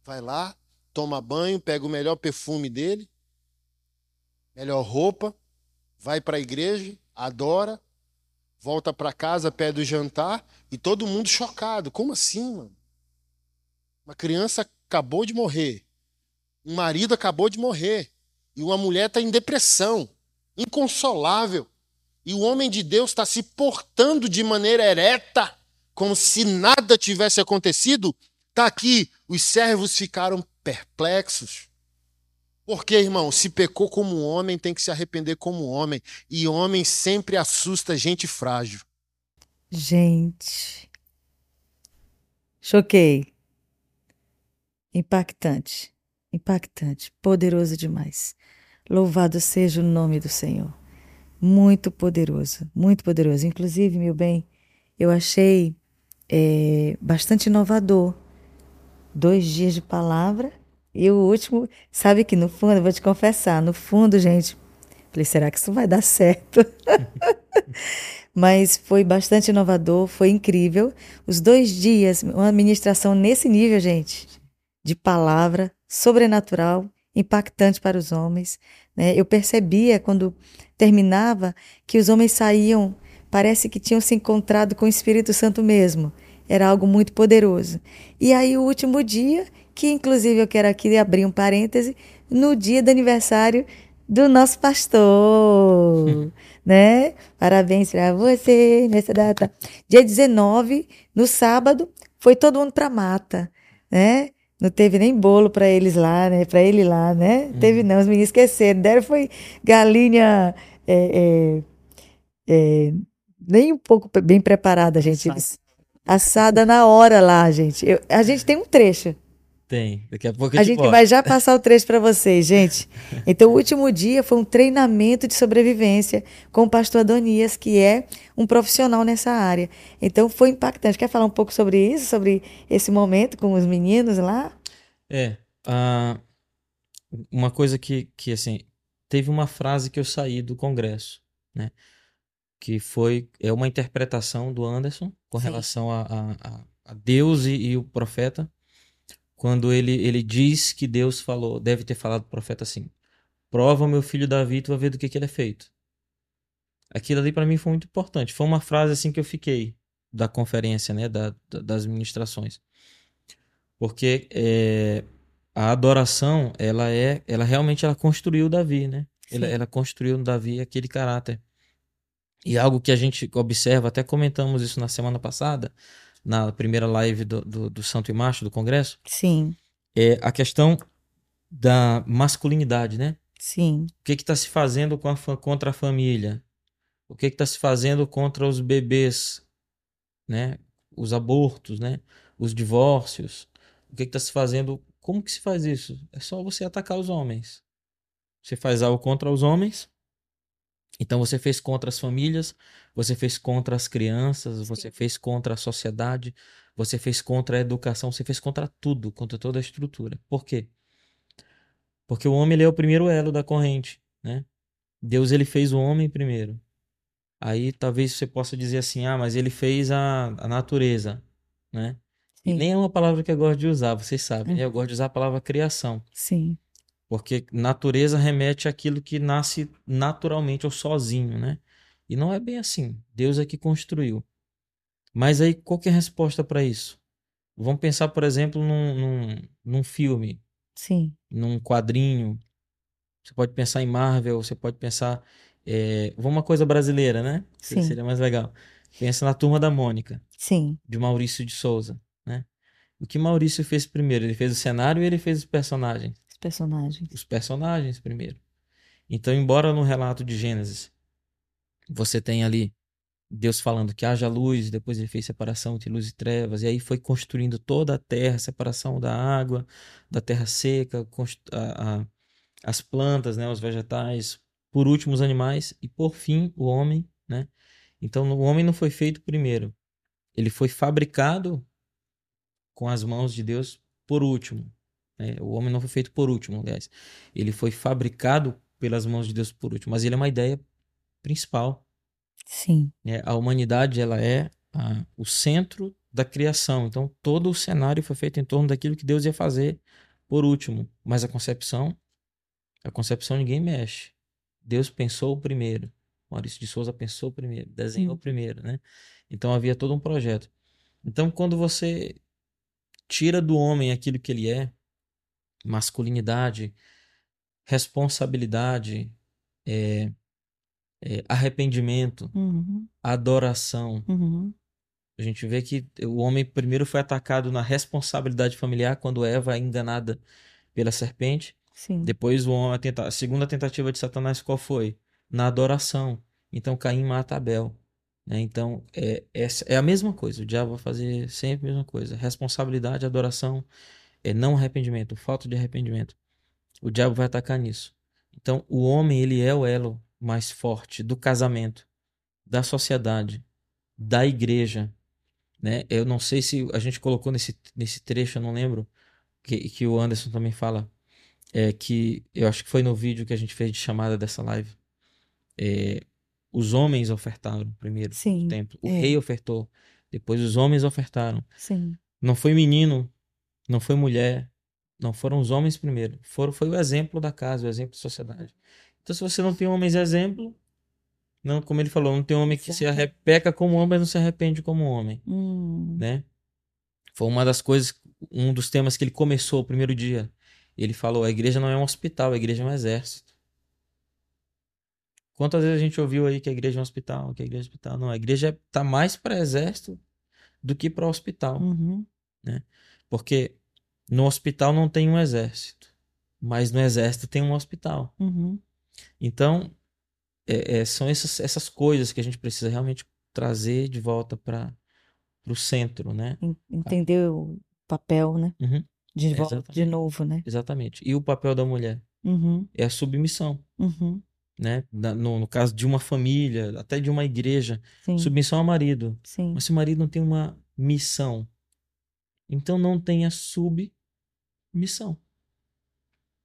S3: vai lá, toma banho, pega o melhor perfume dele, melhor roupa, vai para a igreja, adora, volta para casa, pede o jantar e todo mundo chocado. Como assim, mano? Uma criança acabou de morrer, um marido acabou de morrer e uma mulher está em depressão, inconsolável. E o homem de Deus está se portando de maneira ereta, como se nada tivesse acontecido. Está aqui, os servos ficaram perplexos. Porque, irmão, se pecou como homem, tem que se arrepender como homem. E homem sempre assusta gente frágil.
S1: Gente. Choquei. Impactante. Impactante. Poderoso demais. Louvado seja o nome do Senhor. Muito poderoso. Muito poderoso. Inclusive, meu bem, eu achei é, bastante inovador. Dois dias de palavra e o último, sabe que no fundo, eu vou te confessar, no fundo, gente, falei, será que isso vai dar certo? Mas foi bastante inovador, foi incrível. Os dois dias, uma administração nesse nível, gente, de palavra, sobrenatural, impactante para os homens. Né? Eu percebia quando terminava que os homens saíam, parece que tinham se encontrado com o Espírito Santo mesmo. Era algo muito poderoso. E aí, o último dia, que inclusive eu quero aqui abrir um parêntese, no dia do aniversário do nosso pastor, né? Parabéns para você nessa data. Dia 19, no sábado, foi todo mundo para mata, né? Não teve nem bolo para eles lá, né? Para ele lá, né? Uhum. Teve não, os meninos esqueceram. Deram foi galinha é, é, é, nem um pouco bem preparada, gente. Assada na hora lá, gente. Eu, a gente tem um trecho
S2: tem, daqui a pouco
S1: a gente bota. vai já passar o trecho para vocês, gente. Então, o último dia foi um treinamento de sobrevivência com o pastor Adonias, que é um profissional nessa área. Então, foi impactante. Quer falar um pouco sobre isso, sobre esse momento com os meninos lá?
S2: É, uh, uma coisa que, que, assim, teve uma frase que eu saí do congresso, né? Que foi, é uma interpretação do Anderson com Sim. relação a, a, a Deus e, e o profeta quando ele, ele diz que Deus falou, deve ter falado pro profeta assim: prova meu filho Davi, tu vai ver do que, que ele é feito. Aquilo ali para mim foi muito importante. Foi uma frase assim que eu fiquei da conferência, né, da, da das ministrações, porque é, a adoração, ela é, ela realmente ela construiu Davi, né? Ela, ela, construiu no Davi aquele caráter. E algo que a gente observa, até comentamos isso na semana passada, na primeira live do, do, do Santo e Macho do Congresso.
S1: Sim.
S2: É a questão da masculinidade, né?
S1: Sim.
S2: O que está se fazendo a, contra a família? O que está se fazendo contra os bebês, né? Os abortos, né? Os divórcios. O que está se fazendo? Como que se faz isso? É só você atacar os homens. Você faz algo contra os homens, então você fez contra as famílias, você fez contra as crianças, você fez contra a sociedade, você fez contra a educação, você fez contra tudo, contra toda a estrutura. Por quê? Porque o homem é o primeiro elo da corrente, né? Deus ele fez o homem primeiro. Aí talvez você possa dizer assim, ah, mas ele fez a, a natureza, né? Nem é uma palavra que eu gosto de usar, vocês sabem. Né? Eu gosto de usar a palavra criação.
S1: Sim.
S2: Porque natureza remete àquilo que nasce naturalmente ou sozinho, né? E não é bem assim. Deus é que construiu. Mas aí, qual que é a resposta para isso? Vamos pensar, por exemplo, num, num, num filme.
S1: Sim.
S2: Num quadrinho. Você pode pensar em Marvel, você pode pensar. É, vamos uma coisa brasileira, né?
S1: Sim.
S2: Seria mais legal. Pensa na Turma da Mônica.
S1: Sim.
S2: De Maurício de Souza, né? O que Maurício fez primeiro? Ele fez o cenário e ele fez os personagens
S1: personagens.
S2: Os personagens primeiro. Então, embora no relato de Gênesis você tenha ali Deus falando que haja luz, depois ele fez separação entre luz e trevas, e aí foi construindo toda a terra, separação da água, da terra seca, a, a, as plantas, né, os vegetais, por último os animais, e por fim o homem. Né? Então o homem não foi feito primeiro, ele foi fabricado com as mãos de Deus por último. Né? O homem não foi feito por último, aliás. Ele foi fabricado pelas mãos de Deus por último, mas ele é uma ideia principal.
S1: Sim.
S2: É, a humanidade ela é a, o centro da criação. Então todo o cenário foi feito em torno daquilo que Deus ia fazer por último. Mas a concepção, a concepção ninguém mexe. Deus pensou primeiro. Maurício de Souza pensou primeiro, desenhou Sim. primeiro, né? Então havia todo um projeto. Então quando você tira do homem aquilo que ele é, masculinidade, responsabilidade, é, é, arrependimento,
S1: uhum.
S2: adoração.
S1: Uhum.
S2: A gente vê que o homem primeiro foi atacado na responsabilidade familiar quando Eva é enganada pela serpente.
S1: Sim.
S2: Depois o homem, tenta, a segunda tentativa de Satanás qual foi? Na adoração. Então Caim mata Abel. Né? Então é, é, é a mesma coisa. O diabo vai fazer sempre a mesma coisa. Responsabilidade, adoração é não arrependimento, falta de arrependimento. O diabo vai atacar nisso. Então, o homem, ele é o elo mais forte do casamento, da sociedade, da igreja, né? Eu não sei se a gente colocou nesse, nesse trecho, eu não lembro, que, que o Anderson também fala, é que eu acho que foi no vídeo que a gente fez de chamada dessa live. É, os homens ofertaram primeiro
S1: Sim,
S2: o templo. O
S1: é.
S2: rei ofertou. Depois os homens ofertaram.
S1: Sim.
S2: Não foi menino não foi mulher, não foram os homens primeiro. Foram, foi o exemplo da casa, o exemplo da sociedade. Então, se você não tem homens exemplo, não, como ele falou, não tem homem que se arrepeca como homem, mas não se arrepende como homem,
S1: hum.
S2: né? Foi uma das coisas, um dos temas que ele começou o primeiro dia. Ele falou: a igreja não é um hospital, a igreja é um exército. Quantas vezes a gente ouviu aí que a igreja é um hospital, que a igreja é um hospital? Não, a igreja está mais para exército do que para hospital,
S1: uhum.
S2: né? Porque no hospital não tem um exército, mas no exército tem um hospital.
S1: Uhum.
S2: Então, é, é, são essas, essas coisas que a gente precisa realmente trazer de volta para o centro, né?
S1: Entender o papel, né?
S2: Uhum.
S1: De volta, de novo, né?
S2: Exatamente. E o papel da mulher?
S1: Uhum.
S2: É a submissão.
S1: Uhum.
S2: Né? No, no, caso de uma família, até de uma igreja,
S1: Sim.
S2: submissão ao marido.
S1: Sim.
S2: Mas se o marido não tem uma missão, então não tenha submissão.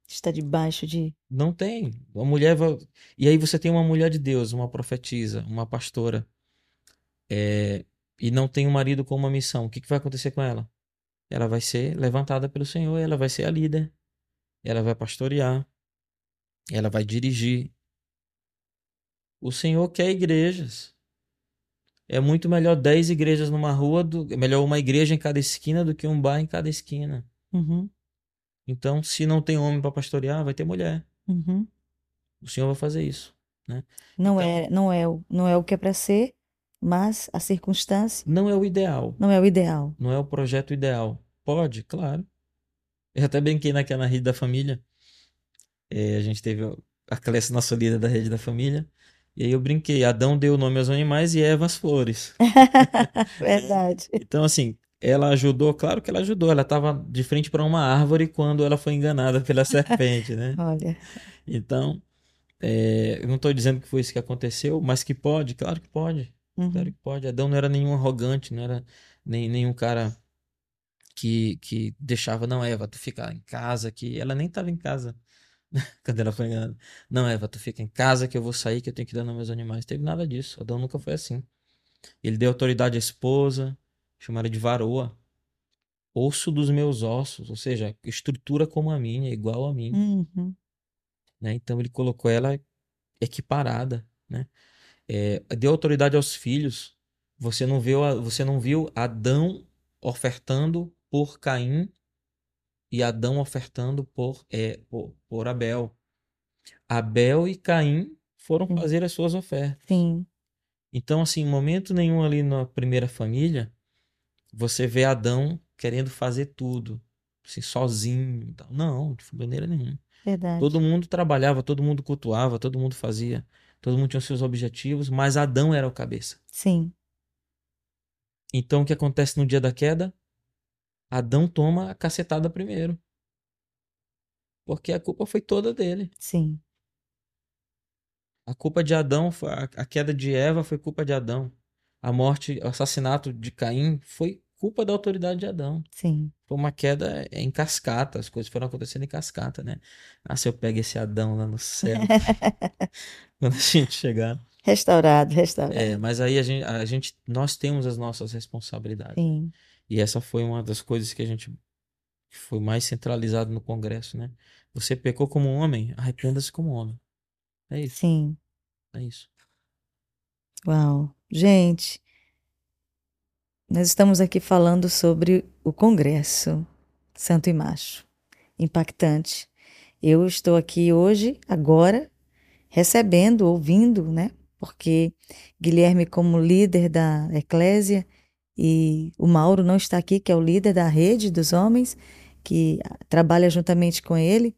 S1: Está debaixo de.
S2: Não tem. A mulher vai... E aí você tem uma mulher de Deus, uma profetisa, uma pastora, é... e não tem um marido com uma missão. O que, que vai acontecer com ela? ela vai ser levantada pelo Senhor, ela vai ser a líder, ela vai pastorear, ela vai dirigir. O Senhor quer igrejas. É muito melhor 10 igrejas numa rua, do, é melhor uma igreja em cada esquina do que um bar em cada esquina.
S1: Uhum.
S2: Então, se não tem homem para pastorear, vai ter mulher.
S1: Uhum.
S2: O Senhor vai fazer isso. Né?
S1: Não,
S2: Então-
S1: é, não, é, o- não é o que é para ser, mas a circunstância
S2: Não é o ideal.
S1: não é o ideal.
S2: Não é o projeto ideal. Pode, claro. Eu até brinquei naquela rede da família. É, a gente teve a Clécia, nossa líder da rede da família. E aí eu brinquei. Adão deu o nome aos animais e Eva às flores.
S1: Verdade.
S2: Então, assim, ela ajudou, claro que ela ajudou. Ela estava de frente para uma árvore quando ela foi enganada pela serpente, né?
S1: Olha,
S2: Então, é, eu não estou dizendo que foi isso que aconteceu, mas que pode, claro que pode.
S1: uhum,
S2: Claro que pode. Adão não era nenhum arrogante, não era nem, nenhum cara que, que deixava, não, Eva, tu fica em casa que ela nem estava em casa quando ela foi enganada. Não, Eva, tu fica em casa que eu vou sair, que eu tenho que dar nos meus animais. Teve nada disso. Adão nunca foi assim. Ele deu autoridade à esposa, chamaram de varoa. Osso dos meus ossos, ou seja, estrutura como a minha, igual a mim
S1: uhum,
S2: né? Então ele colocou ela equiparada, né? É, deu autoridade aos filhos. Você não viu, você não viu Adão ofertando por Caim e Adão ofertando por, é, por, por Abel. Abel e Caim foram
S1: Sim.
S2: fazer as suas ofertas.
S1: sim,
S2: Então, assim, momento nenhum ali na primeira família, você vê Adão querendo fazer tudo, assim, sozinho. Não, de maneira nenhuma.
S1: verdade.
S2: Todo mundo trabalhava, todo mundo cultuava, todo mundo fazia, todo mundo tinha os seus objetivos, mas Adão era o cabeça.
S1: Sim,
S2: Então o que acontece no dia da queda? Adão toma a cacetada primeiro. Porque a culpa foi toda dele.
S1: sim,
S2: A culpa de Adão, foi- a a queda de Eva foi culpa de Adão. A morte, o assassinato de Caim foi culpa da autoridade de Adão.
S1: sim.
S2: Foi uma queda em cascata, as coisas foram acontecendo em cascata, né? Ah, se eu pego esse Adão lá no céu, quando a gente chegar.
S1: Restaurado, restaurado.
S2: É, mas aí a gente, a gente, nós temos as nossas responsabilidades.
S1: Sim,
S2: E essa foi uma das coisas que a gente que foi mais centralizado no Congresso, né? Você pecou como um homem, arrependa-se como homem. É isso,
S1: sim.
S2: é isso.
S1: Uau. Gente, nós estamos aqui falando sobre o Congresso Santo e Macho. Impactante. Eu estou aqui hoje, agora, recebendo, ouvindo, né? Porque Guilherme, como líder da Eclésia, e o Mauro não está aqui, que é o líder da rede dos homens, que trabalha juntamente com ele,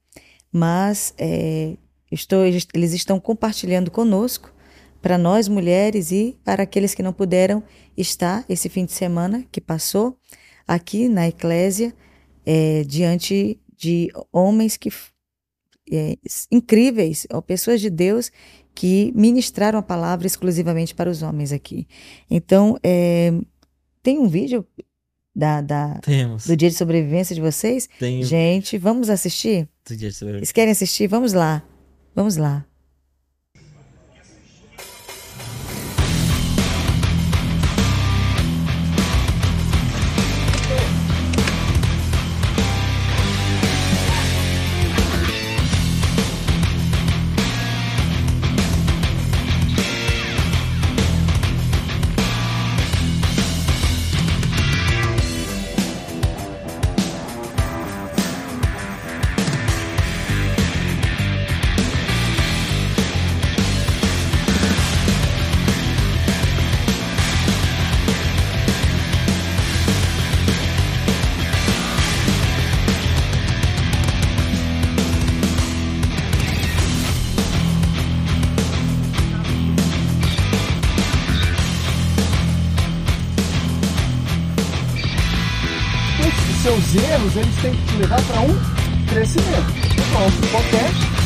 S1: mas é, estou, eles estão compartilhando conosco para nós mulheres e para aqueles que não puderam estar esse fim de semana que passou aqui na Eclésia, é, diante de homens que é, incríveis, pessoas de Deus que ministraram a palavra exclusivamente para os homens aqui. Então, é, tem um vídeo da, da-
S2: Temos.
S1: do dia de sobrevivência de vocês?
S2: Tem
S1: Gente, vamos assistir?
S2: do dia de sobrevivência.
S1: Vocês querem assistir? Vamos lá. Vamos lá.
S4: Esses seus erros, eles têm que te levar para um crescimento. O nosso podcast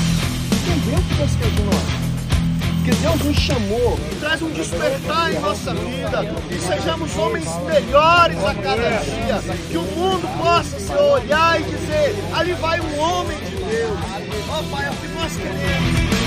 S4: dentro das coisas nossas. Porque Deus nos chamou
S5: traz um despertar em nossa vida, que sejamos homens melhores a cada dia, que o mundo possa se olhar e dizer: ali vai um homem de Deus. Ó Pai, é o que nós queremos.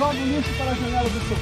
S4: Joga o lixo pela janela do seu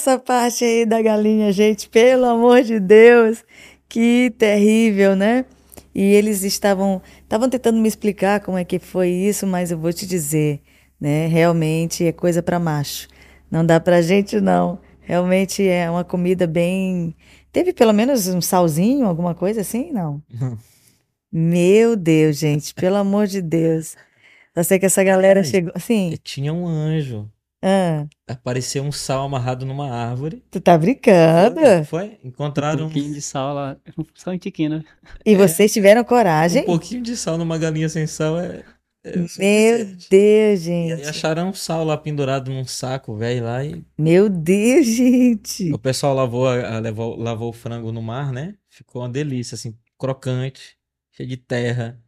S1: essa parte aí da galinha, gente, pelo amor de Deus, que terrível, né? E eles estavam estavam tentando me explicar como é que foi isso, mas eu vou te dizer, né? Realmente é coisa para macho. Não dá pra gente não. Realmente é uma comida bem Teve pelo menos um salzinho, alguma coisa assim? Não. Meu Deus, gente, pelo amor de Deus. Eu sei que essa galera
S2: Ai,
S1: chegou. Sim.
S2: Tinha um anjo.
S1: Ah,
S2: Apareceu um sal amarrado numa árvore.
S1: tu tá brincando?
S2: Foi? Encontraram
S6: Um pouquinho de sal lá, só um tiquinho, né?
S1: E vocês tiveram coragem?
S2: um pouquinho de sal numa galinha sem sal é. é
S1: Meu. Deus,
S2: E
S1: gente.
S2: acharam um sal lá pendurado num saco, velho, lá e
S1: Meu Deus, gente.
S2: o pessoal lavou, a- a- levou, lavou o frango no mar, né? Ficou uma delícia, assim, crocante, cheio de terra.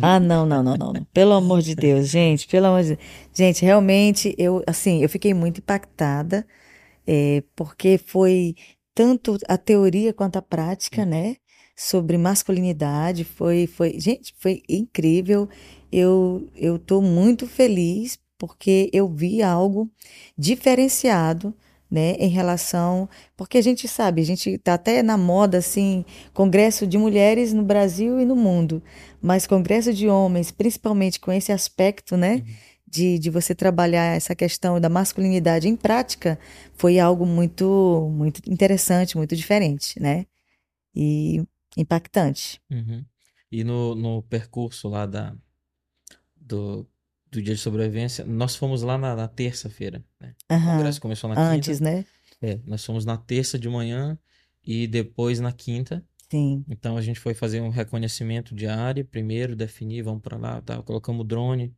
S1: Ah, não, não, não, não, não. Pelo amor de Deus, gente, pelo amor de Deus. Gente, realmente, eu, assim, eu fiquei muito impactada, é, porque foi tanto a teoria quanto a prática, né? Sobre masculinidade, foi, foi, gente, foi incrível. Eu, eu tô muito feliz porque eu vi algo diferenciado, né, em relação, porque a gente sabe, a gente tá até na moda, assim, congresso de mulheres no Brasil e no mundo. Mas congresso de homens, principalmente com esse aspecto, né, de, de você trabalhar essa questão da masculinidade em prática, foi algo muito, muito interessante, muito diferente, né? E impactante.
S2: Uhum. E no, no percurso lá da, do, do dia de sobrevivência, nós fomos lá na, na terça-feira, né? O
S1: Aham.
S2: congresso começou na quinta.
S1: Antes, né?
S2: É, nós fomos na terça de manhã e depois na quinta.
S1: Sim.
S2: Então a gente foi fazer um reconhecimento de área primeiro, definir, vamos para lá, tá? Colocamos o drone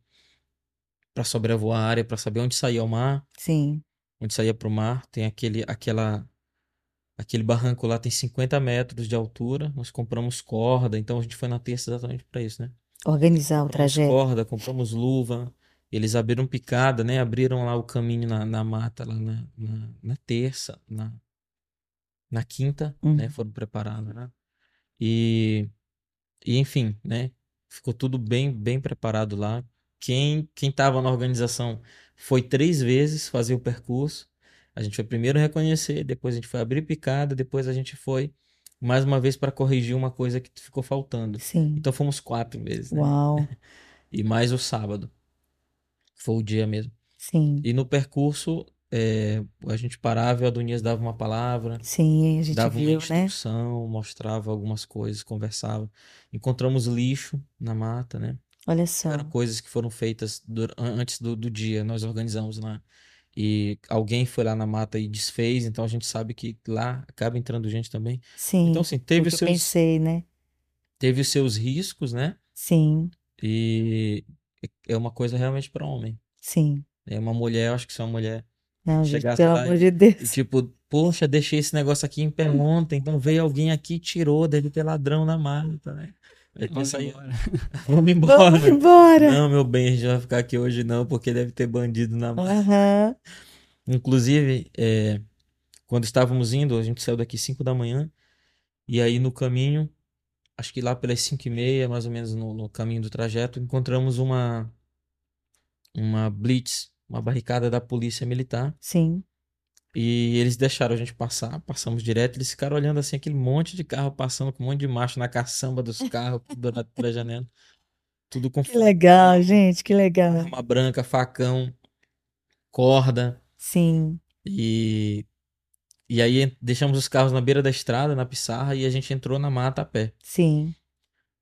S2: para sobrevoar a área, para saber onde saía o mar,
S1: Sim.
S2: onde saía para o mar. Tem aquele, aquela, aquele barranco lá, tem 50 metros de altura. Nós compramos corda, então a gente foi na terça exatamente para isso, né?
S1: Organizar o trajeto.
S2: corda, compramos luva. Eles abriram picada, né? Abriram lá o caminho na, na mata, lá na, na, na terça, na, na quinta,
S1: Uhum.
S2: né? Foram preparados, né? E, e enfim, né? Ficou tudo bem, bem preparado lá. quem quem estava na organização foi três vezes fazer o percurso. A gente foi primeiro reconhecer, depois a gente foi abrir picada, depois a gente foi mais uma vez para corrigir uma coisa que ficou faltando.
S1: Sim.
S2: Então fomos quatro vezes, né?
S1: Uau.
S2: E mais o sábado. Foi o dia mesmo.
S1: Sim.
S2: E no percurso, é, a gente parava e o Adonias dava uma palavra,
S1: Sim, a gente
S2: dava uma
S1: viu, né?
S2: instrução, mostrava algumas coisas, conversava. Encontramos lixo na mata, né?
S1: Olha só.
S2: Eram coisas que foram feitas an- antes do, do dia, nós organizamos lá. E alguém foi lá na mata e desfez, então a gente sabe que lá acaba entrando gente também.
S1: Sim.
S2: Então, assim, teve os
S1: eu
S2: seus,
S1: pensei, né?
S2: teve os seus riscos, né?
S1: Sim,
S2: E é uma coisa realmente para homem.
S1: sim.
S2: É uma mulher, eu acho que se uma mulher
S1: Não, gente,
S2: chegasse
S1: pelo
S2: lá
S1: amor de Deus.
S2: tipo, poxa, deixei esse negócio aqui em pé ontem, então veio alguém aqui e tirou, deve ter ladrão na mata, né?
S6: Vamos
S2: pensa
S6: embora.
S2: vamos embora.
S1: Vamos embora.
S2: Não, meu bem, a gente vai ficar aqui hoje não, porque deve ter bandido na mata.
S1: Aham.
S2: Inclusive, é, quando estávamos indo, a gente saiu daqui 5 da manhã, e aí no caminho, acho que lá pelas 5 e meia, mais ou menos no, no caminho do trajeto, encontramos uma, uma blitz, uma barricada da polícia militar,
S1: Sim.
S2: E eles deixaram a gente passar, passamos direto, eles ficaram olhando assim, aquele monte de carro passando, com um monte de macho na caçamba dos carros, durante pela janela, tudo com
S1: Que legal, gente, que legal.
S2: arma branca, facão, corda,
S1: Sim,
S2: E, e aí deixamos os carros na beira da estrada, na pissarra, e a gente entrou na mata a pé.
S1: sim.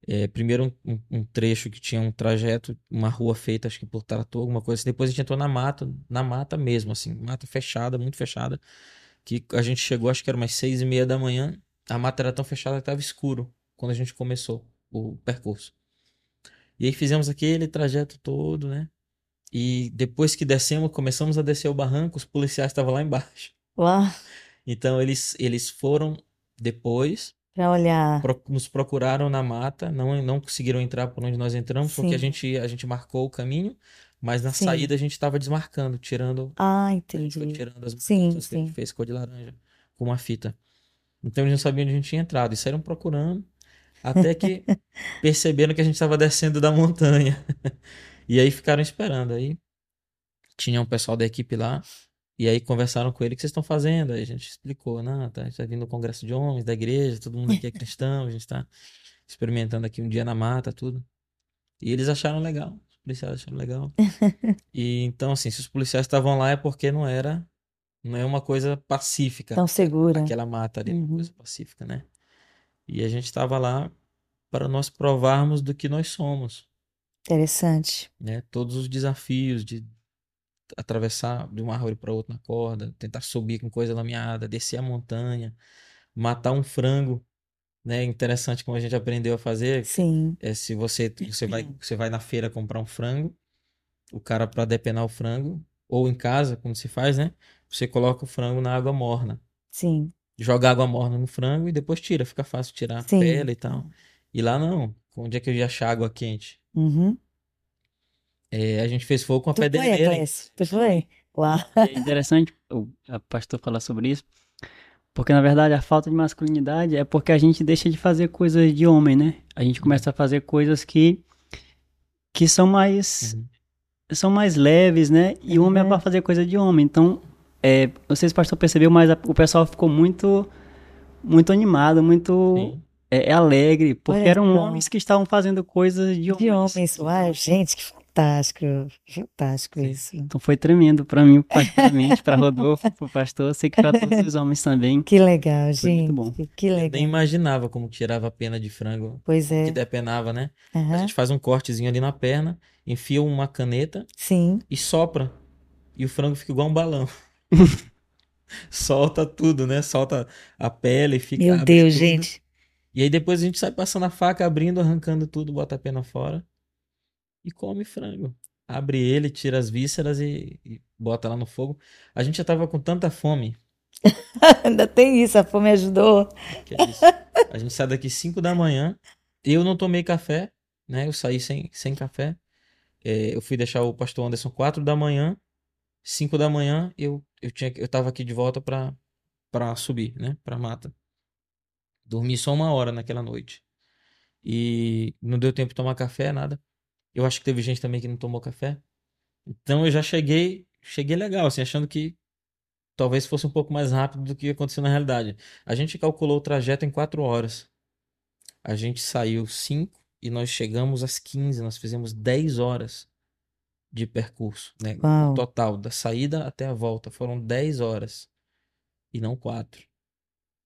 S2: É, primeiro um, um- trecho que tinha um trajeto, uma rua feita, acho que por trator, alguma coisa assim. Depois a gente entrou na mata, na mata mesmo, assim, mata fechada, muito fechada, que a gente chegou, acho que era umas seis e meia da manhã, a mata era tão fechada que estava escuro quando a gente começou o percurso. E aí fizemos aquele trajeto todo, né? E depois que descemos, começamos a descer o barranco, os policiais estavam lá embaixo.
S1: Uau,
S2: Então eles, eles foram depois,
S1: pra olhar.
S2: pro- nos procuraram na mata, não, não conseguiram entrar por onde nós entramos, porque a
S1: Sim.
S2: gente, a gente marcou o caminho, mas na
S1: Sim.
S2: saída a gente estava desmarcando, tirando,
S1: Ah,
S2: a gente foi
S1: entendi.
S2: tirando as
S1: Sim,
S2: que a gente
S1: sim.
S2: fez cor de laranja com uma fita. Então eles não sabiam onde a gente tinha entrado e saíram procurando, até que perceberam que a gente estava descendo da montanha. E aí ficaram esperando. Aí tinha um pessoal da equipe lá. E aí conversaram com ele, o que vocês estão fazendo? Aí a gente explicou, não, tá, a gente tá vindo no congresso de homens da igreja, todo mundo aqui é cristão, a gente tá experimentando aqui um dia na mata, tudo. E eles acharam legal, os policiais acharam legal. E então, assim, se os policiais estavam lá é porque não era, não é uma coisa pacífica,
S1: Tão segura.
S2: aquela mata ali, uma
S1: Uhum.
S2: coisa pacífica, né? E a gente estava lá para nós provarmos do que nós somos
S1: Interessante.
S2: né? Todos os desafios de atravessar de uma árvore para outra na corda, tentar subir com coisa lameada, descer a montanha, matar um frango, né? Interessante como a gente aprendeu a fazer.
S1: Sim,
S2: É se você você vai você vai na feira comprar um frango, o cara para depenar o frango ou em casa, como se faz, né? Você coloca o frango na água morna,
S1: sim,
S2: joga água morna no frango e depois tira, fica fácil tirar a
S1: Sim.
S2: pele e tal. E lá não, onde é que eu ia achar água quente?
S1: Uhum.
S2: É, a gente fez fogo com a
S1: Tu foi,
S2: pedreira.
S1: Eclésia? Tu foi? Uau.
S6: É interessante o a pastor falar sobre isso, porque na verdade a falta de masculinidade é porque a gente deixa de fazer coisas de homem, né? A gente começa a fazer coisas que que são mais
S2: Uhum.
S6: são mais leves, né? E o homem é
S1: Uhum.
S6: para fazer coisa de homem. Então, é, não sei se o pastor percebeu, mas a- o pessoal ficou muito muito animado, muito
S2: Sim.
S6: é, é alegre, porque
S1: Olha
S6: eram homens que estavam fazendo coisas de
S1: De
S6: homens.
S1: homens. Uau, gente, que fantástico. Fantástico isso.
S6: Então foi tremendo para mim, particularmente, para Rodolfo, para o pastor, sei que para todos os homens também.
S1: Que legal,
S6: Foi
S1: gente.
S6: muito bom.
S1: Que
S2: Eu
S1: legal.
S2: nem imaginava como tirava a pena de frango,
S1: Pois
S2: que
S1: é.
S2: depenava, né? A
S1: Aham.
S2: gente faz um cortezinho ali na perna, enfia uma caneta
S1: Sim.
S2: e sopra. E o frango fica igual um balão. Solta tudo, né? Solta a pele, fica
S1: Meu Deus,
S2: tudo.
S1: gente.
S2: E aí depois a gente sai passando a faca, abrindo, arrancando tudo, bota a pena fora e come frango. Abre ele, tira as vísceras e, e bota lá no fogo. A gente já tava com tanta fome
S1: Ainda tem isso, a fome ajudou.
S2: É. A gente sai daqui 5 da manhã. Eu não tomei café, né? Eu saí sem, sem café. É, eu fui deixar o pastor Anderson 4 da manhã. 5 da manhã eu, eu, tinha, eu tava aqui de volta pra, pra subir, né? Pra mata. Dormi só uma hora naquela noite. E não deu tempo de tomar café, nada. Eu acho que teve gente também que não tomou café. Então eu já cheguei, cheguei legal, assim, achando que talvez fosse um pouco mais rápido do que aconteceu na realidade. A gente calculou o trajeto em quatro horas. A gente saiu cinco e nós chegamos às 15, nós fizemos 10 horas de percurso, né?
S1: Uau.
S2: Total, da saída até a volta. Foram 10 horas. E não quatro.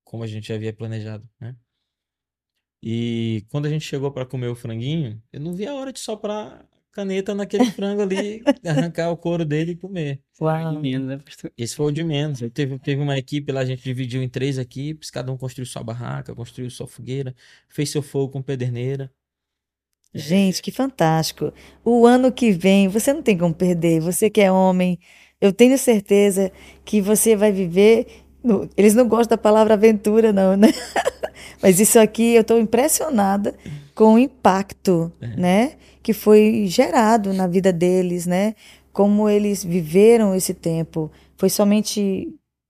S2: Como a gente havia planejado, né? E quando a gente chegou para comer o franguinho, eu não vi a hora de soprar caneta naquele frango ali, arrancar o couro dele e comer.
S1: Uau.
S6: De menos, né, pastor?
S2: Esse foi o de menos. Teve, teve uma equipe lá, a gente dividiu em três equipes, cada um construiu sua barraca, construiu sua fogueira, fez seu fogo com pederneira.
S1: Gente, que fantástico. O ano que vem, você não tem como perder. Você que é homem, eu tenho certeza que você vai viver. Eles não gostam da palavra aventura, não, né? Mas isso aqui eu estou impressionada com o impacto, né? Que foi gerado na vida deles, né? Como eles viveram esse tempo. Foi somente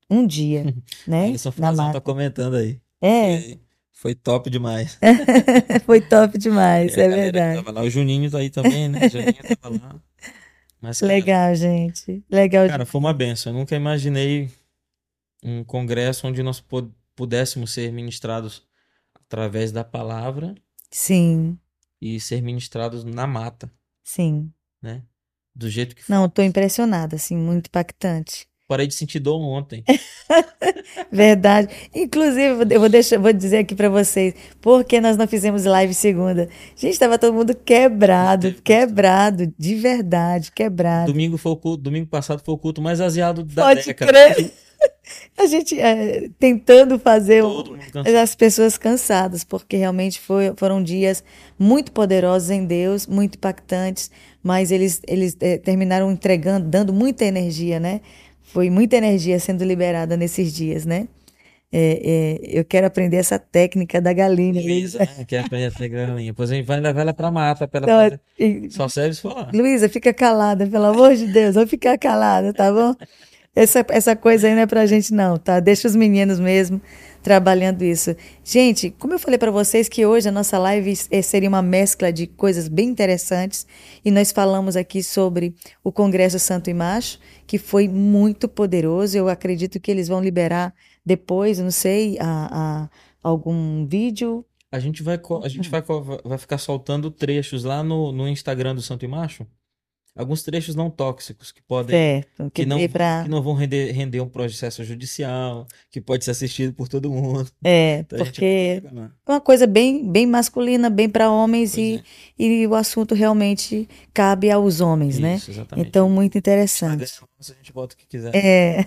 S1: um dia, né?
S2: Alisson
S1: Na
S2: Frazão
S1: mata.
S2: tá comentando aí.
S1: É,
S2: Foi top demais.
S1: foi top demais, é
S2: que
S1: verdade.
S2: Tava lá. O Juninho tá aí também, né? O Juninho tava lá. Mas, cara,
S1: Legal, gente. Legal.
S2: Cara, foi uma benção. Eu nunca imaginei um congresso onde nós pu- pudéssemos ser ministrados através da palavra
S1: Sim,
S2: e ser ministrados na mata,
S1: sim.
S2: né? Do jeito que.
S1: Não, estou impressionada, assim, muito impactante.
S2: Parei de sentir dor ontem.
S1: Verdade. Inclusive, eu vou deixar, vou dizer aqui para vocês, por que nós não fizemos live segunda? Gente, estava todo mundo quebrado, quebrado, de verdade, quebrado.
S2: Domingo foi o culto, domingo passado foi o culto mais aziado da
S1: Pode
S2: década.
S1: crer. A gente é, tentando fazer o- as pessoas cansadas, porque realmente foi, foram dias muito poderosos em Deus, muito impactantes, mas eles, eles eh, terminaram entregando, dando muita energia, né? Foi muita energia sendo liberada nesses dias, né? É, é, eu quero aprender essa técnica da galinha.
S2: Luísa, né? Quer aprender a pegar galinha. Depois a gente vai levar ela pra mata pra ela
S1: Então,
S2: fazer- Só serve se lá.
S1: Luísa, fica calada, pelo amor de Deus, vai ficar calada, tá bom? Essa, essa coisa aí não é pra gente, não, tá? Deixa os meninos mesmo trabalhando isso. Gente, como eu falei pra vocês que hoje a nossa live eh, seria uma mescla de coisas bem interessantes e nós falamos aqui sobre o Congresso Santo e Macho, que foi muito poderoso. Eu acredito que eles vão liberar depois, não sei, a, a- algum vídeo.
S2: A gente vai, a gente vai, co- vai ficar soltando trechos lá no, no Instagram do Santo e Macho. Alguns trechos não tóxicos que podem
S1: Certo,
S2: que
S1: que
S2: não,
S1: pra...
S2: que não vão render, render um processo judicial, que pode ser assistido por todo mundo.
S1: É,
S2: Então gente
S1: porque
S2: vai lá.
S1: É uma coisa bem, bem masculina, bem para homens
S2: Pois
S1: e, e o assunto realmente cabe aos homens, né?
S2: Isso, exatamente.
S1: Então, muito interessante.
S2: a gente bota o que quiser.
S1: É.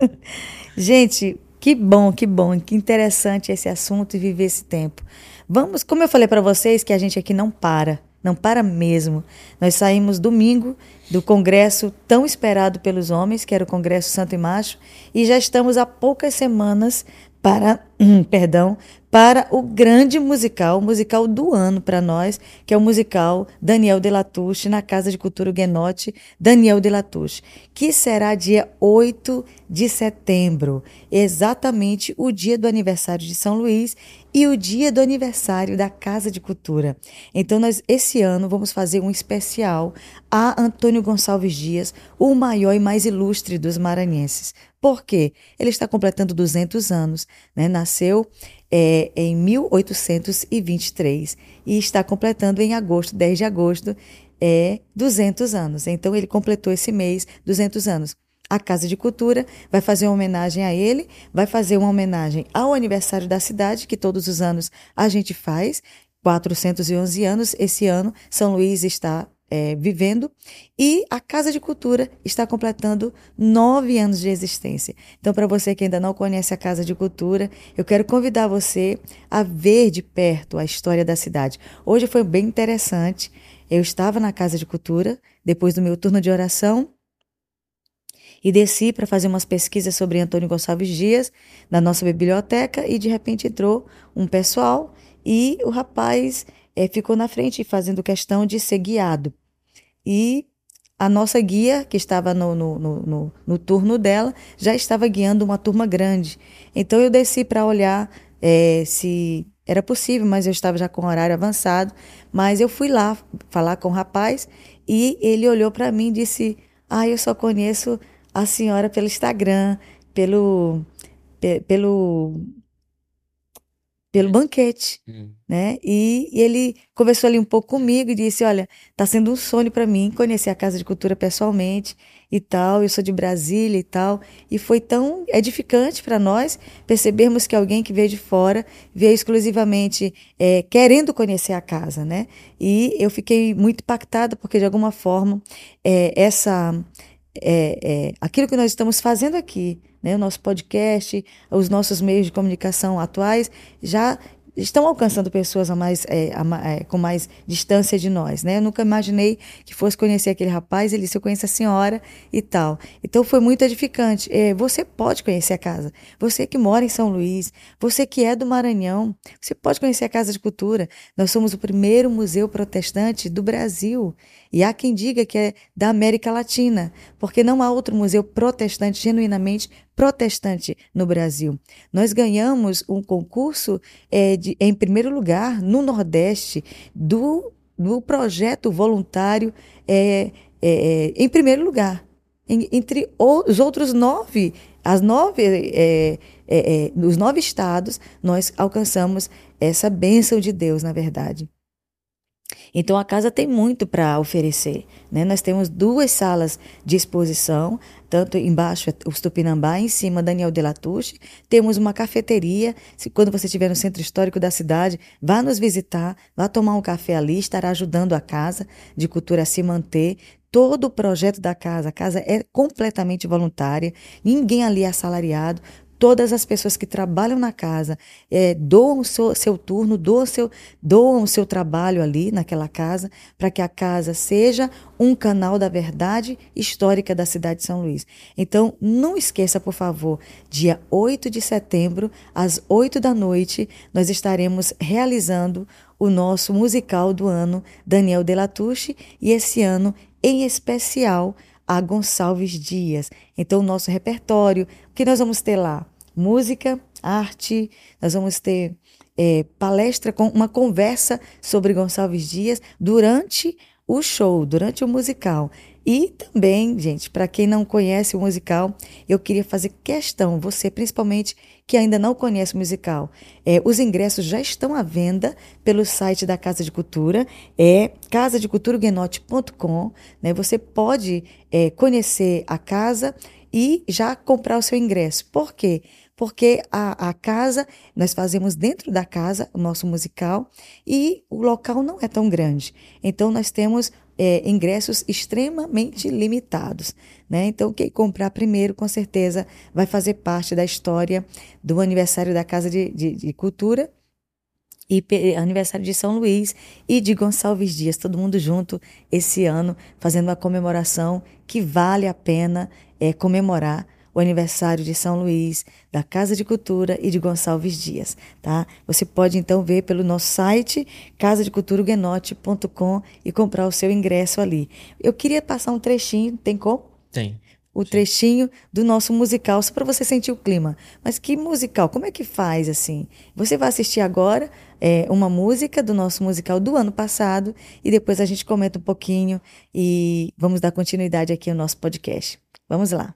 S1: Gente, que bom, que bom, que interessante esse assunto e viver esse tempo. Vamos, como eu falei para vocês, que a gente aqui não para, não para mesmo. Nós saímos domingo do congresso tão esperado pelos homens, que era o Congresso Santo e Macho, e já estamos há poucas semanas para, hum, perdão, para o grande musical, o musical do ano para nós, que é o musical Daniel de Latouche, na Casa de Cultura Guenote, Daniel de Latouche, que será dia 8 de setembro, exatamente o dia do aniversário de São Luís e o dia do aniversário da Casa de Cultura. Então, nós, esse ano, vamos fazer um especial a Antônio Gonçalves Dias, o maior e mais ilustre dos maranhenses. Por quê? Ele está completando 200 anos, né? Nasceu é, em 1823 e está completando em agosto, 10 de agosto, é 200 anos. Então ele completou esse mês 200 anos. A Casa de Cultura vai fazer uma homenagem a ele, vai fazer uma homenagem ao aniversário da cidade, que todos os anos a gente faz, 411 anos. Esse ano, São Luís está é, vivendo e a Casa de Cultura está completando nove anos de existência. Então, para você que ainda não conhece a Casa de Cultura, eu quero convidar você a ver de perto a história da cidade. Hoje foi bem interessante. Eu estava na Casa de Cultura depois do meu turno de oração e desci para fazer umas pesquisas sobre Antônio Gonçalves Dias na nossa biblioteca e de repente entrou um pessoal e o rapaz eh, ficou na frente fazendo questão de ser guiado. E a nossa guia, que estava no, no, no, no, no turno dela, já estava guiando uma turma grande. Então eu desci para olhar eh, se era possível, mas eu estava já com horário avançado. Mas eu fui lá falar com o rapaz e ele olhou para mim e disse: Ah, eu só conheço a senhora pelo Instagram, pelo, pe, pelo pelo banquete, hum. né? E, e, ele conversou ali um pouco comigo e disse, olha, está sendo um sonho para mim conhecer a Casa de Cultura pessoalmente e tal, eu sou de Brasília e tal, e foi tão edificante para nós percebermos que alguém que veio de fora veio exclusivamente é, querendo conhecer a casa, né? E eu fiquei muito impactada porque de alguma forma é, essa é, é, aquilo que nós estamos fazendo aqui, né, o nosso podcast, os nossos meios de comunicação atuais já estão alcançando pessoas a mais, é, a, é, com mais distância de nós, né? Eu nunca imaginei que fosse conhecer aquele rapaz, ele disse, eu conheço a senhora e tal. Então foi muito edificante. É, você pode conhecer a casa. Você que mora em São Luís, você que é do Maranhão, você pode conhecer a Casa de Cultura. Nós somos o primeiro museu protestante do Brasil. E há quem diga que é da América Latina, porque não há outro museu protestante, genuinamente protestante no Brasil. Nós ganhamos um concurso é, de, em primeiro lugar no Nordeste do, do projeto voluntário é, é, em primeiro lugar. Em, entre os outros nove, as nove, é, é, é, os nove estados, nós alcançamos essa bênção de Deus, na verdade. Então a casa tem muito para oferecer. Né? Nós temos duas salas de exposição, tanto embaixo os Tupinambá, em cima Daniel de Latouche. Temos uma cafeteria. Se, quando você estiver no centro histórico da cidade, vá nos visitar, vá tomar um café ali, estará ajudando a casa de cultura a se manter. Todo o projeto da casa, a casa é completamente voluntária, ninguém ali é assalariado, todas as pessoas que trabalham na casa é, doam o seu, seu turno, doam, seu, doam o seu trabalho ali naquela casa, para que a casa seja um canal da verdade histórica da cidade de São Luís. Então, não esqueça, por favor, dia 8 de setembro, às 8 da noite, nós estaremos realizando o nosso musical do ano, Daniel Delatouche, e esse ano, em especial, a Gonçalves Dias. Então, o nosso repertório, o que nós vamos ter lá? Música, arte, nós vamos ter é, palestra com uma conversa sobre Gonçalves Dias durante o show, durante o musical. E também, gente, para quem não conhece o musical, eu queria fazer questão, você principalmente que ainda não conhece o musical, é, os ingressos já estão à venda pelo site da Casa de Cultura, é casadeculturaguenote.com. Né? Você pode é, conhecer a casa e já comprar o seu ingresso. Por quê? A, a casa, nós fazemos dentro da casa o nosso musical e o local não é tão grande. Então, nós temos é, ingressos extremamente limitados. Né? Então, quem comprar primeiro, com certeza, vai fazer parte da história do aniversário da Casa de, de, de Cultura e aniversário de São Luís e de Gonçalves Dias, todo mundo junto esse ano, fazendo uma comemoração que vale a pena é, comemorar o aniversário de São Luís, da Casa de Cultura e de Gonçalves Dias, tá? Você pode então ver pelo nosso site casadeculturaguenote.com e comprar o seu ingresso ali. Eu queria passar um trechinho, tem como?
S2: Tem.
S1: O trechinho do nosso musical, só para você sentir o clima. Mas que musical? Como é que faz assim? Você vai assistir agora é, uma música do nosso musical do ano passado e depois a gente comenta um pouquinho e vamos dar continuidade aqui ao nosso podcast. Vamos lá.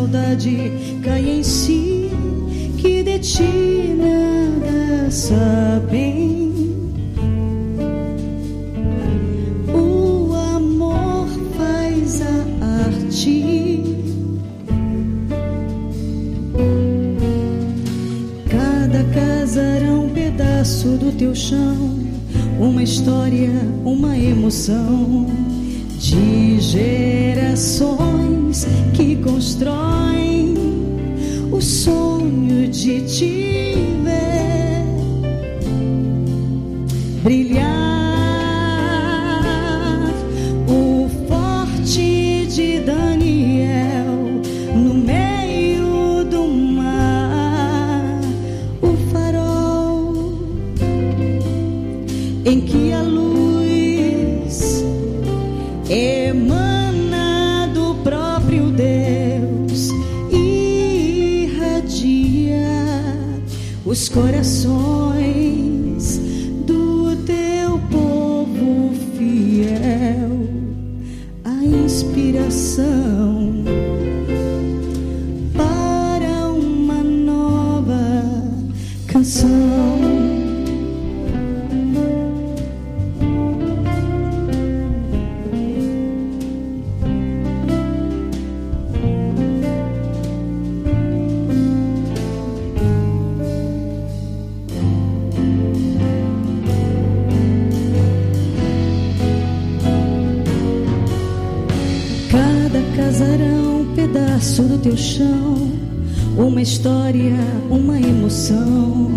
S7: Saudade cai em teu chão, uma história, uma emoção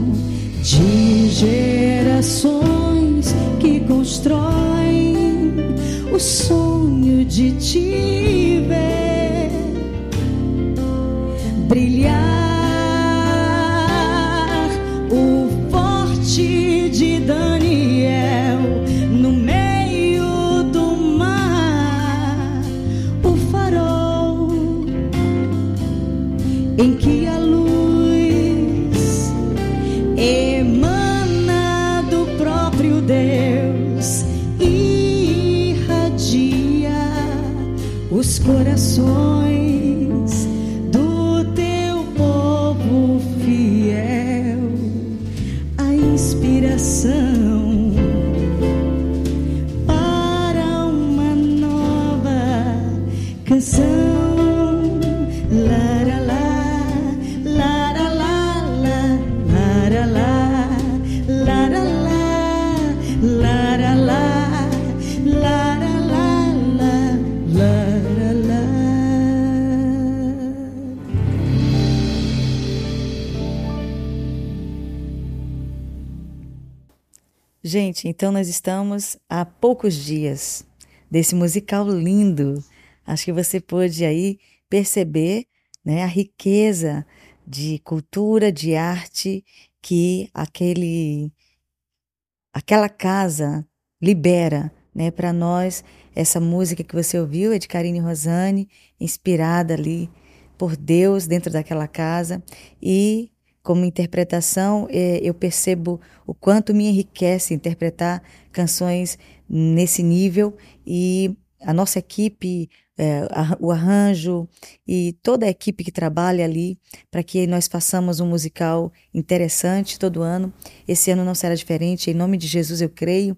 S7: de gerações que constroem o sonho de te ver
S1: Gente, então nós estamos há poucos dias desse musical lindo. Acho que você pôde aí perceber né, a riqueza de cultura, de arte que aquele aquela casa libera, né, para nós. Essa música que você ouviu é de Karine Rosane, inspirada ali por Deus dentro daquela casa e como interpretação, eh, eu percebo o quanto me enriquece interpretar canções nesse nível e a nossa equipe, a- o arranjo e toda a equipe que trabalha ali para que nós façamos um musical interessante todo ano. Esse ano não será diferente, em nome de Jesus eu creio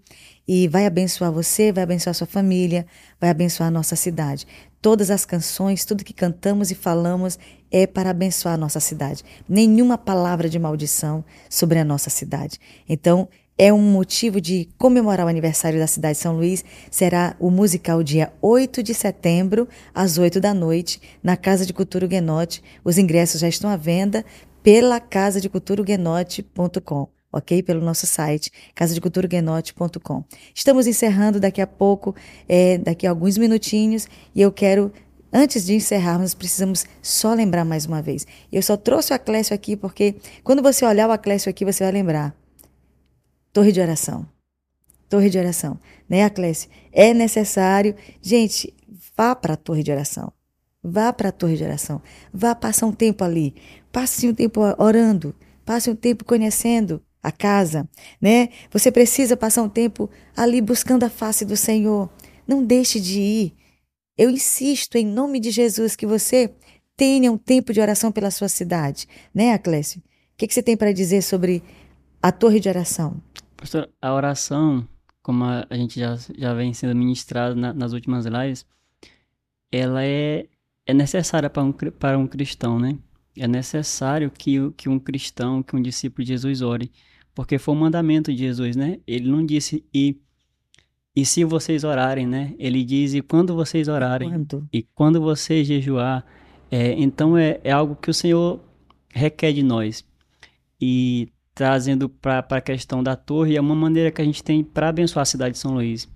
S1: e vai abençoar você, vai abençoar sua família, vai abençoar a nossa cidade. Todas as canções, tudo que cantamos e falamos é para abençoar a nossa cidade. Nenhuma palavra de maldição sobre a nossa cidade. Então, é um motivo de comemorar o aniversário da cidade de São Luís. Será o musical dia 8 de setembro, às 8 da noite, na Casa de Cultura Huguenote. Os ingressos já estão à venda pela casadeculturahuguenote.com ok? Pelo nosso site, casadeculturahuguenote.com. Estamos encerrando daqui a pouco, é, daqui a alguns minutinhos, e eu quero, antes de encerrarmos, precisamos só lembrar mais uma vez. Eu só trouxe o Aclécio aqui porque quando você olhar o Aclécio aqui, você vai lembrar. Torre de oração. Torre de oração, né, Aclécio? É necessário. Gente, vá para a torre de oração. Vá para a torre de oração. Vá passar um tempo ali. Passe um tempo orando. Passe um tempo conhecendo a casa, né? Você precisa passar um tempo ali buscando a face do Senhor. Não deixe de ir. Eu insisto, em nome de Jesus, que você tenha um tempo de oração pela sua cidade. Né, Aclésio? O que, que você tem para dizer sobre a torre de oração?
S6: Pastor, a oração, como a, gente já, já vem sendo ministrado na- nas últimas lives, ela é, é necessária para um, para um cristão, né? É necessário que, que um cristão, que um discípulo de Jesus ore, porque foi o mandamento de Jesus, né? Ele não disse e, e se vocês orarem, né? Ele diz e quando vocês orarem.
S1: Quando?
S6: E quando você jejuar, é, então é, é algo que o Senhor requer de nós. E trazendo para a questão da torre, é uma maneira que a gente tem para abençoar a cidade de São Luís.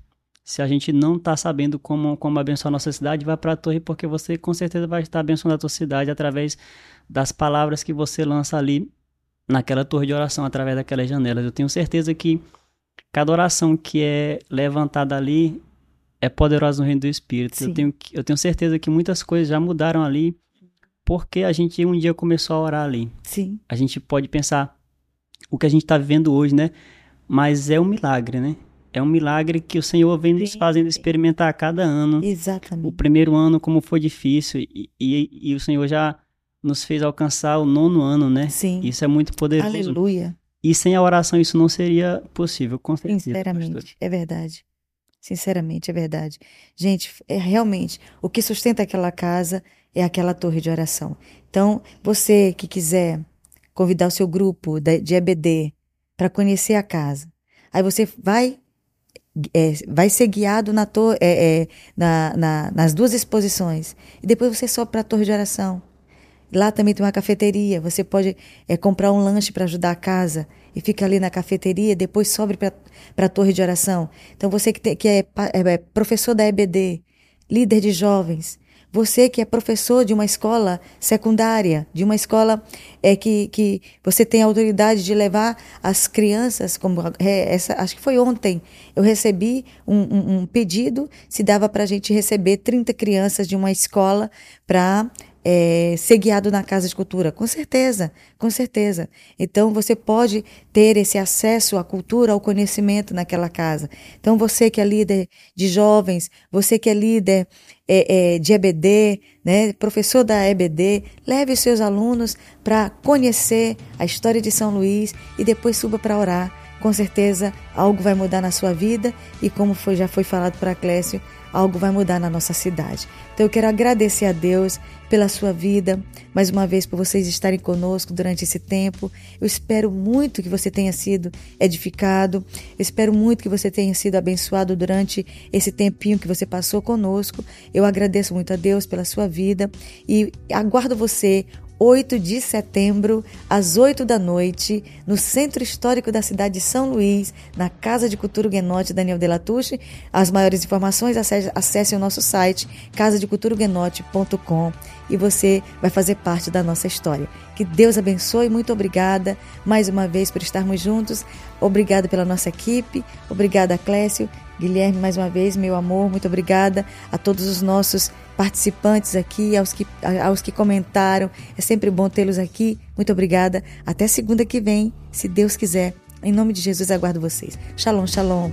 S6: Se a gente não está sabendo como, como abençoar a nossa cidade, vai para a torre, porque você com certeza vai estar abençoando a tua cidade através das palavras que você lança ali naquela torre de oração, através daquelas janelas. Eu tenho certeza que cada oração que é levantada ali é poderosa no reino do Espírito.
S1: Sim.
S6: Eu tenho, eu tenho certeza que muitas coisas já mudaram ali, porque a gente um dia começou a orar ali.
S1: Sim,
S6: A gente pode pensar o que a gente está vivendo hoje, né? Mas é um milagre, né? É um milagre que o Senhor vem nos fazendo experimentar a cada ano. O
S1: exatamente.
S6: primeiro ano, como foi difícil, e, e, e o Senhor já nos fez alcançar o nono ano, né?
S1: Sim.
S6: Isso é muito poderoso.
S1: Aleluia.
S6: E sem a oração isso não seria possível, com certeza. pastor.
S1: Sinceramente, é verdade. Sinceramente, é verdade. Gente, é realmente o que sustenta aquela casa é aquela torre de oração. Então, você que quiser convidar o seu grupo de EBD para conhecer a casa, aí você vai é, vai ser guiado na é, é, na- na- nas duas exposições e depois você sobe para a torre de oração. Lá também tem uma cafeteria. Você pode é, comprar um lanche para ajudar a casa e fica ali na cafeteria, depois sobe para a torre de oração. Então, você que, te- que é, é, é professor da EBD, líder de jovens, você que é professor de uma escola secundária, de uma escola é, que, que você tem a autoridade de levar as crianças, como é, essa, acho que foi ontem, eu recebi um, um- um pedido se dava para a gente receber 30 crianças de uma escola para é, ser guiado na Casa de Cultura. Com certeza, com certeza. Então você pode ter esse acesso à cultura, ao conhecimento naquela casa. Então você que é líder de jovens, você que é líder é, é, de EBD, né, professor da EBD, leve os seus alunos para conhecer a história de São Luís e depois suba para orar. Com certeza algo vai mudar na sua vida e como foi, já foi falado para Clécio, algo vai mudar na nossa cidade. Então eu quero agradecer a Deus pela sua vida, mais uma vez por vocês estarem conosco durante esse tempo. Eu espero muito que você tenha sido edificado. Eu espero muito que você tenha sido abençoado durante esse tempinho que você passou conosco. Eu agradeço muito a Deus pela sua vida e aguardo você 8 de setembro, às 8 da noite, no Centro Histórico da cidade de São Luís, na Casa de Cultura Huguenote Daniel Delatuche. As maiores informações, acesse, acesse o nosso site casadeculturahuguenote.com e você vai fazer parte da nossa história. Que Deus abençoe, muito obrigada mais uma vez por estarmos juntos. Obrigada pela nossa equipe, obrigada Clécio, Guilherme mais uma vez, meu amor, muito obrigada a todos os nossos participantes aqui, aos que, aos que comentaram. É sempre bom tê-los aqui. Muito obrigada. Até segunda que vem, se Deus quiser. Em nome de Jesus, aguardo vocês. Shalom, shalom.